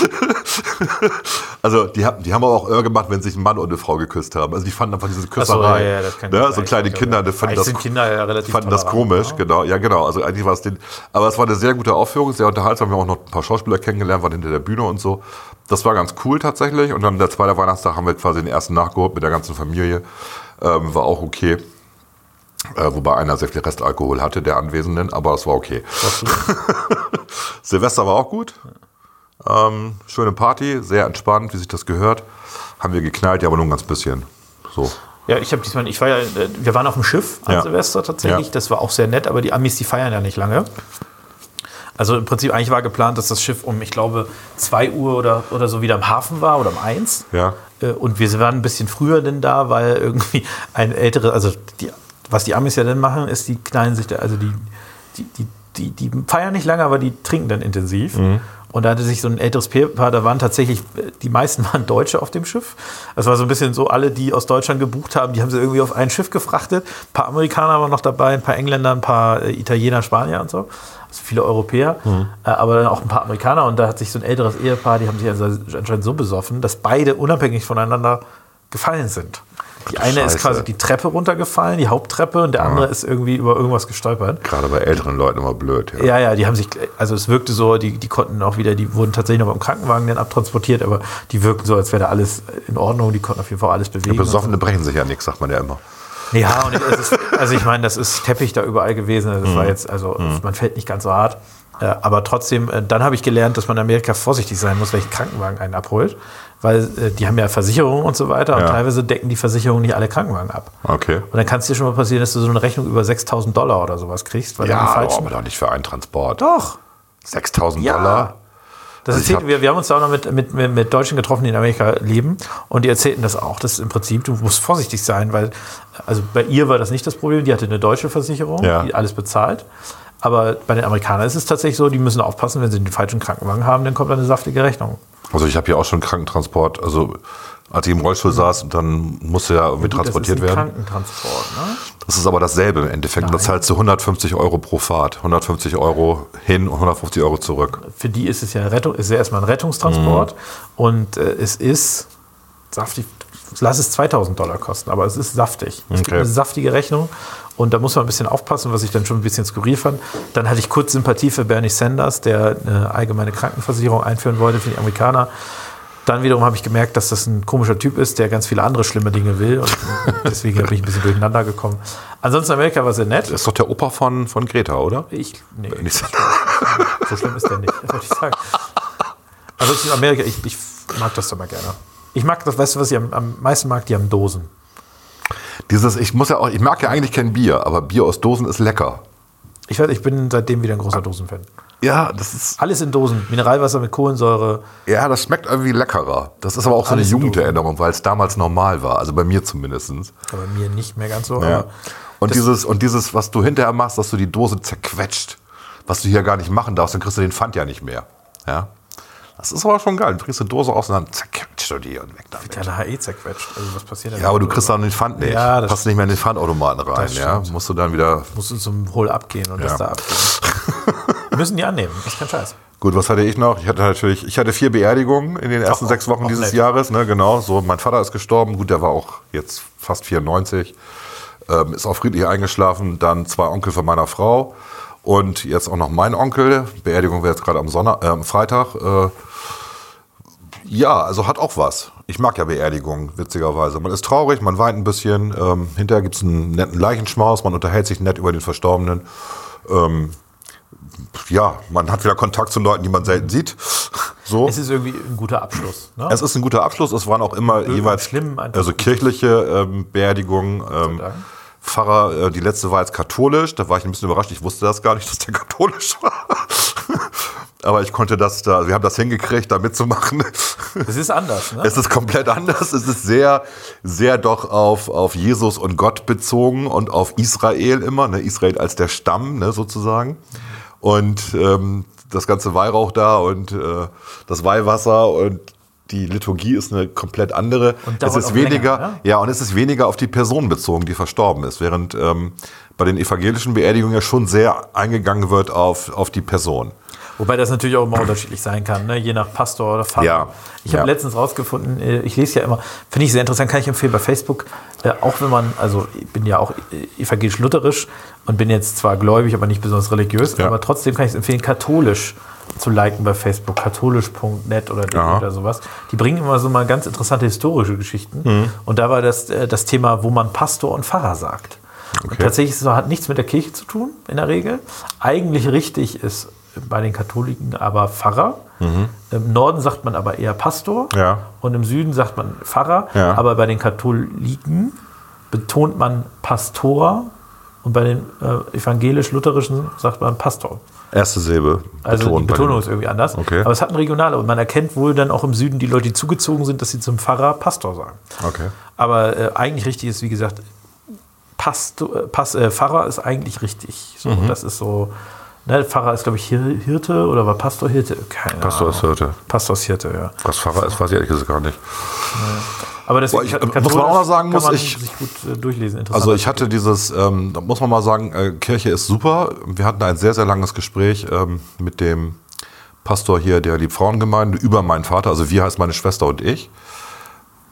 also die, haben- die haben aber auch Irr gemacht, wenn sich ein Mann und eine Frau geküsst haben. Also die fanden einfach diese Küsserei. ja, ja, das kann ne? So kleine Kinder, die fanden das, Kinder ja relativ fanden das komisch. ne? Genau, ja genau. Also eigentlich war es den, aber es war eine sehr gute Aufführung, sehr unterhaltsam. Wir haben auch noch ein paar Schauspieler kennengelernt, waren hinter der Bühne und so. Das war ganz cool tatsächlich. Und dann der zweite Weihnachtstag haben wir quasi den ersten nachgeholt mit der ganzen Familie. Ähm, war auch okay. Äh, wobei einer sehr viel Restalkohol hatte, der Anwesenden, aber es war okay. Silvester war auch gut. Ähm, schöne Party, sehr entspannt, wie sich das gehört. Haben wir geknallt, ja, aber nur ein ganz bisschen. So. Ja, ich habe diesmal, ich war ja, äh, wir waren auf dem Schiff an Ja. Silvester tatsächlich. Ja. Das war auch sehr nett, aber die Amis, die feiern ja nicht lange. Also im Prinzip eigentlich war geplant, dass das Schiff um, ich glaube, 2 Uhr oder, oder so wieder im Hafen war oder um 1. Ja. Äh, Und wir waren ein bisschen früher denn da, weil irgendwie ein ältere, also die, was die Amis ja dann machen, ist, die knallen sich da, also die, die, die, die, die feiern nicht lange, aber die trinken dann intensiv. Und da hatte sich so ein älteres Paar, da waren tatsächlich, die meisten waren Deutsche auf dem Schiff. Das war so ein bisschen so, alle, die aus Deutschland gebucht haben, die haben sie irgendwie auf ein Schiff gefrachtet. Ein paar Amerikaner waren noch dabei, ein paar Engländer, ein paar äh, Italiener, Spanier und so. Also viele Europäer, äh, aber dann auch ein paar Amerikaner. Und da hat sich so ein älteres Ehepaar, die haben sich also anscheinend so besoffen, dass beide unabhängig voneinander gefallen sind. Die eine ist Scheiße. quasi die Treppe runtergefallen, die Haupttreppe, und der andere ist irgendwie über irgendwas gestolpert. Gerade bei älteren Leuten immer blöd. Ja. Ja, ja, die haben sich, also es wirkte so, die, die konnten auch wieder, die wurden tatsächlich noch beim Krankenwagen dann abtransportiert, aber die wirkten so, als wäre da alles in Ordnung, die konnten auf jeden Fall alles bewegen. Besoffene brechen sich ja nichts, sagt man ja immer. Ja, und es ist, also ich meine, das ist Teppich da überall gewesen. Also Das war jetzt, also man fällt nicht ganz so hart. Äh, Aber trotzdem, äh, dann habe ich gelernt, dass man in Amerika vorsichtig sein muss, welchen Krankenwagen einen abholt. Weil äh, die haben ja Versicherungen und so weiter und Ja. teilweise decken die Versicherungen nicht alle Krankenwagen ab. Okay. Und dann kann es dir schon mal passieren, dass du so eine Rechnung über 6000 Dollar oder sowas kriegst, weil du Ja, falschen. aber doch nicht für einen Transport. Doch. 6000 Ja. Dollar? Das Also erzählten hab- wir, wir haben uns da auch noch mit, mit, mit, mit Deutschen getroffen, die in Amerika leben. Und die erzählten das auch. Das ist im Prinzip, du musst vorsichtig sein, weil, also bei ihr war das nicht das Problem. Die hatte eine deutsche Versicherung, Ja. die alles bezahlt. Aber bei den Amerikanern ist es tatsächlich so, die müssen aufpassen, wenn sie den falschen Krankenwagen haben, dann kommt eine saftige Rechnung. Also ich habe ja auch schon Krankentransport, also als ich im Rollstuhl saß und dann musste ja irgendwie transportiert das ist ein werden. Krankentransport, ne? Das ist aber dasselbe im Endeffekt. Nein. zahlst du 150 Euro pro Fahrt. 150 Euro hin und 150 Euro zurück. Für die ist es ja Rettung, ist ja erstmal ein Rettungstransport. Mhm. Und äh, es ist saftig, lass es 2000 Dollar kosten, aber es ist saftig. Es gibt Okay. eine saftige Rechnung. Und da muss man ein bisschen aufpassen, was ich dann schon ein bisschen skurril fand. Dann hatte ich kurz Sympathie für Bernie Sanders, der eine allgemeine Krankenversicherung einführen wollte für die Amerikaner. Dann wiederum habe ich gemerkt, dass das ein komischer Typ ist, der ganz viele andere schlimme Dinge will. Und deswegen bin ich ein bisschen durcheinander gekommen. Ansonsten Amerika war sehr nett. Das ist doch der Opa von, von Greta, oder? Ich, nee, so- schlimm ist der nicht, wollte ich sagen. Ansonsten Amerika, ich, ich mag das doch mal gerne. Ich mag das, weißt du, was ich am, am meisten mag? Die haben Dosen. Dieses, ich muss ja auch, ich mag ja eigentlich kein Bier, aber Bier aus Dosen ist lecker. Ich, werd- ich bin seitdem wieder ein großer Dosenfan. Ja, das ist, Alles in Dosen. Mineralwasser mit Kohlensäure. ja, das schmeckt irgendwie leckerer. Das ist aber auch so eine Jugenderinnerung, weil es damals normal war. Also bei mir zumindest. Aber mir nicht mehr ganz so. Ja. Und dieses, und dieses, was du hinterher machst, dass du die Dose zerquetscht, was du hier gar nicht machen darfst, dann kriegst du den Pfand ja nicht mehr. Ja. Das ist aber schon geil. Du kriegst eine Dose aus und dann zerquetscht und weg damit. Keine HE zerquetscht. Also was passiert denn? Ja, aber du kriegst dann den Pfand nicht. Ja, das Passt nicht mehr in den Pfandautomaten rein. Ja. Musst du dann wieder. Musst du zum Hol abgehen und Ja. das da abgeben. Wir müssen die annehmen. Das ist kein Scheiß. Gut, was hatte ich noch? Ich hatte natürlich, ich hatte vier Beerdigungen in den ersten Ach, sechs Wochen auch dieses nett. Jahres, ne, genau. So, mein Vater ist gestorben, gut, der war auch jetzt fast 94, ähm, ist auch friedlich eingeschlafen. Dann zwei Onkel von meiner Frau und jetzt auch noch mein Onkel. Beerdigung wäre jetzt gerade am Sonntag, äh, Freitag. Äh, ja, also hat auch was. Ich mag ja Beerdigungen, witzigerweise. Man ist traurig, man weint ein bisschen. Ähm, hinterher gibt es einen netten Leichenschmaus, man unterhält sich nett über den Verstorbenen. Ähm, ja, man hat wieder Kontakt zu Leuten, die man selten sieht. So. Es ist irgendwie ein guter Abschluss. Ne? Es ist ein guter Abschluss. Es waren auch immer jeweils schlimm, einfach also kirchliche ähm, Beerdigungen. Ähm. Pfarrer, äh, die letzte war jetzt katholisch. Da war ich ein bisschen überrascht. Ich wusste das gar nicht, dass der katholisch war. Aber ich konnte das da, wir haben das hingekriegt, da mitzumachen. Es ist anders. Ne? Es ist komplett anders. Es ist sehr, sehr doch auf, auf Jesus und Gott bezogen und auf Israel immer. Ne? Israel als der Stamm ne, sozusagen. Und ähm, das ganze Weihrauch da und äh, das Weihwasser und die Liturgie ist eine komplett andere. Und es ist weniger, länger, ne? ja, und es ist weniger auf die Person bezogen, die verstorben ist, während ähm, bei den evangelischen Beerdigungen ja schon sehr eingegangen wird auf, auf die Person. Wobei das natürlich auch immer unterschiedlich sein kann, ne? je nach Pastor oder Pfarrer. Ja. Ich habe Ja. letztens rausgefunden, äh, ich lese ja immer, finde ich sehr interessant, kann ich empfehlen bei Facebook, äh, auch wenn man, also ich bin ja auch äh, evangelisch-lutherisch und bin jetzt zwar gläubig, aber nicht besonders religiös, Ja. aber trotzdem kann ich es empfehlen, katholisch zu liken bei Facebook, katholisch.net oder, oder sowas. Die bringen immer so mal ganz interessante historische Geschichten. Mhm. Und da war das, das Thema, wo man Pastor und Pfarrer sagt. Und Okay. tatsächlich es so, hat nichts mit der Kirche zu tun, in der Regel. Eigentlich richtig ist bei den Katholiken aber Pfarrer. Im Norden sagt man aber eher Pastor. Mhm. Ja. Und im Süden sagt man Pfarrer. Ja. Aber bei den Katholiken betont man Pastor. Und bei den äh, evangelisch-lutherischen sagt man Pastor. Erste Silbe. Also betont die Betonung ist irgendwie anders. Okay. Aber es hat eine regionale. Und man erkennt wohl dann auch im Süden die Leute, die zugezogen sind, dass sie zum Pfarrer Pastor sagen. Okay. Aber äh, eigentlich richtig ist, wie gesagt, Pastor, äh, Pass, äh, Pfarrer ist eigentlich richtig. So, Mhm. Das ist so, ne, Pfarrer ist, glaube ich, Hir- Hirte oder war Pastor Hirte? Keine Pastor ist Ahnung. Hirte. Pastor ist Hirte, ja. Was Pfarrer ist, weiß ich ehrlich gesagt gar nicht. Aber ich- ka- muss man auch noch sagen, muss ich- sich gut äh. Also ich hatte dieses, ähm, da muss man mal sagen, äh, Kirche ist super. Wir hatten ein sehr, sehr langes Gespräch ähm, mit dem Pastor hier der Liebfrauengemeinde über meinen Vater. Also wir heißt meine Schwester und ich.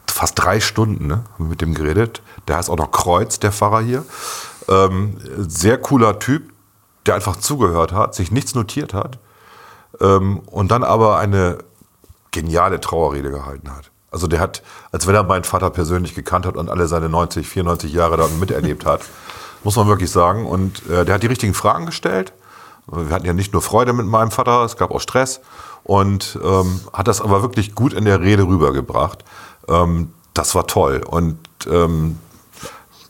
Fast drei Stunden ne, haben wir mit dem geredet. Der heißt auch noch Kreuz, der Pfarrer hier. Ähm, sehr cooler Typ, der einfach zugehört hat, sich nichts notiert hat ähm, und dann aber eine geniale Trauerrede gehalten hat. Also der hat, als wenn er meinen Vater persönlich gekannt hat und alle seine 90, 94 Jahre da miterlebt hat, muss man wirklich sagen. Und äh, der hat die richtigen Fragen gestellt. Wir hatten ja nicht nur Freude mit meinem Vater, es gab auch Stress und ähm, hat das aber wirklich gut in der Rede rübergebracht. Ähm, das war toll und ähm,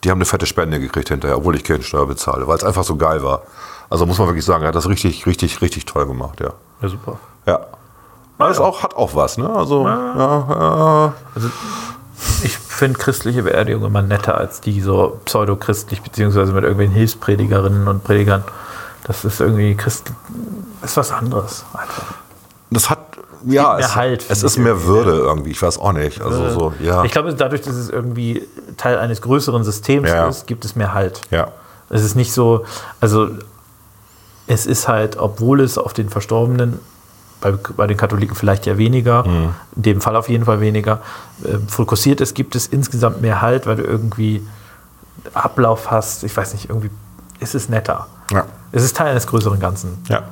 die haben eine fette Spende gekriegt hinterher, obwohl ich Kirchensteuer bezahle, weil es einfach so geil war. Also muss man wirklich sagen, er hat das richtig, richtig, richtig toll gemacht, ja. Ja, super. Ja. Das auch, hat auch was, ne? Also, ja, äh, Ich finde christliche Beerdigung immer netter als die so pseudo-christlich, beziehungsweise mit irgendwelchen Hilfspredigerinnen und Predigern. Das ist irgendwie Christ ist was anderes. Einfach. das hat, ja, mehr es, Halt, es ist mehr Würde irgendwie, ich weiß auch nicht. Also so, ja. Ich glaube, dadurch, dass es irgendwie Teil eines größeren Systems Ja. ist, gibt es mehr Halt. ja. Es ist nicht so, also es ist halt, obwohl es auf den Verstorbenen, bei, bei den Katholiken vielleicht ja weniger, Mhm. in dem Fall auf jeden Fall weniger, äh, fokussiert ist, gibt es insgesamt mehr Halt, weil du irgendwie Ablauf hast. Ich weiß nicht, irgendwie ist es netter. Ja. Es ist Teil eines größeren Ganzen. ja.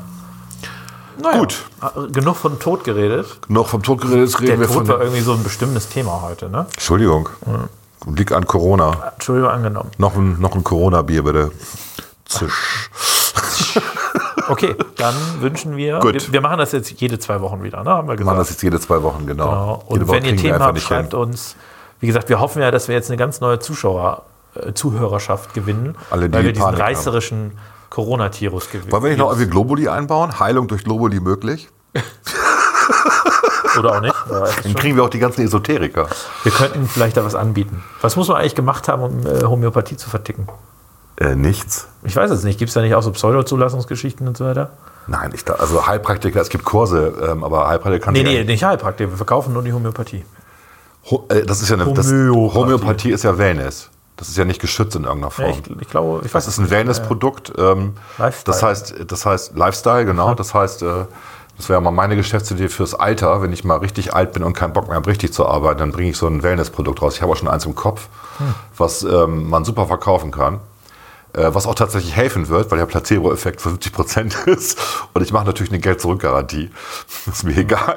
Naja, Gut. äh, Genug von Tod geredet. Noch vom Tod geredet, reden Der wir Tod von. war irgendwie so ein bestimmendes Thema heute, ne? Entschuldigung. Liegt an Corona. Entschuldigung, angenommen. Noch ein, noch ein Corona-Bier, bitte. Zisch. Okay, dann wünschen wir, Gut. wir, wir machen das jetzt jede zwei Wochen wieder, ne? Haben wir Wir gesagt. machen das jetzt jede zwei Wochen, genau. Genau. Jede Und Woche wenn ihr kriegen wir Themen habt, schreibt hin. uns. Wie gesagt, wir hoffen ja, dass wir jetzt eine ganz neue Zuschauer, äh, Zuhörerschaft gewinnen, Alle, die weil wir diesen Panik haben. reißerischen Corona-Tirus gewinnen. Wollen wir nicht noch irgendwie Globuli einbauen? Heilung durch Globuli möglich? Oder auch nicht. Dann kriegen wir auch die ganzen Esoteriker. wir könnten vielleicht da was anbieten. Was muss man eigentlich gemacht haben, um äh, Homöopathie zu verticken? Äh, nichts. Ich weiß es nicht. Gibt es da nicht auch so Pseudo-Zulassungsgeschichten und so weiter? Nein, ich, da- also Heilpraktiker, es gibt Kurse, ähm, aber Heilpraktiker kann Nee, nee, nicht Heilpraktiker. Wir verkaufen nur die Homöopathie. Ho äh, das ist ja eine das, Homöopathie. Homöopathie ist ja Wellness. Das ist ja nicht geschützt in irgendeiner Ja, Form. ich, ich glaube, ich weiß das ist ein Wellness-Produkt. Ähm, Lifestyle. das heißt, das heißt Lifestyle, genau. Das heißt, äh, das wäre mal meine Geschäftsidee fürs Alter. Wenn ich mal richtig alt bin und keinen Bock mehr habe, richtig zu arbeiten, dann bringe ich so ein Wellness-Produkt raus. Ich habe auch schon eins im Kopf, Hm. was ähm, man super verkaufen kann. Äh, was auch tatsächlich helfen wird, weil der Placebo-Effekt 50% ist. Und ich mache natürlich eine Geld-Zurück-Garantie. ist mir egal.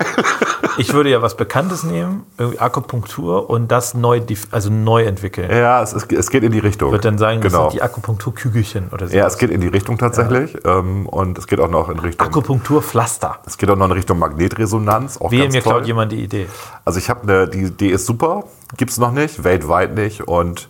Ich würde ja was Bekanntes nehmen, irgendwie Akupunktur und das neu, also neu entwickeln. ja, es, ist, es geht in die Richtung. Wird dann sagen, das genau. sind die Akupunkturkügelchen oder so. Ja, es geht in die Richtung tatsächlich. Ähm, und es geht auch noch in Richtung. Akupunkturpflaster. es geht auch noch in Richtung Magnetresonanz. Auch Wehe, ganz mir toll. klaut jemand die Idee. Also ich habe eine, die Idee ist super, gibt es noch nicht, weltweit nicht. Und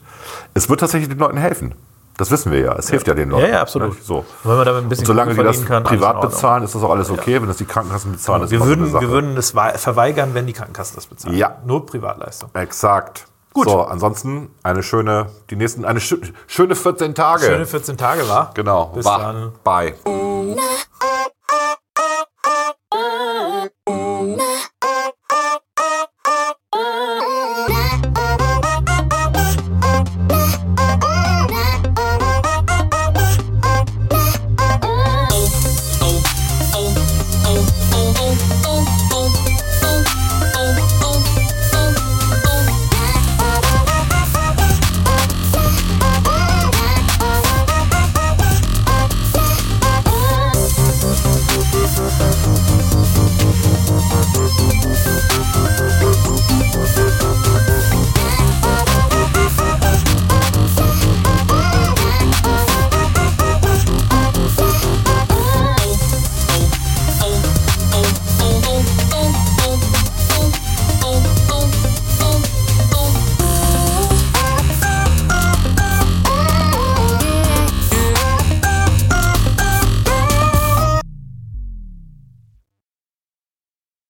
es wird tatsächlich den Leuten helfen. Das wissen wir ja. Es hilft ja den Leuten. Ja, ja, absolut. Nicht? So. Wenn man damit ein bisschen Und solange die das kann, privat bezahlen, ist das auch alles okay. Wenn das die Krankenkassen bezahlen, ist Wir so würden, Sache. wir würden es wei- verweigern, wenn die Krankenkassen das bezahlen. Ja. Nur Privatleistung. Exakt. Gut. So, ansonsten eine schöne, die nächsten, eine schö- schöne 14 Tage. Schöne 14 Tage war. genau. Bis Wach. dann. Bye.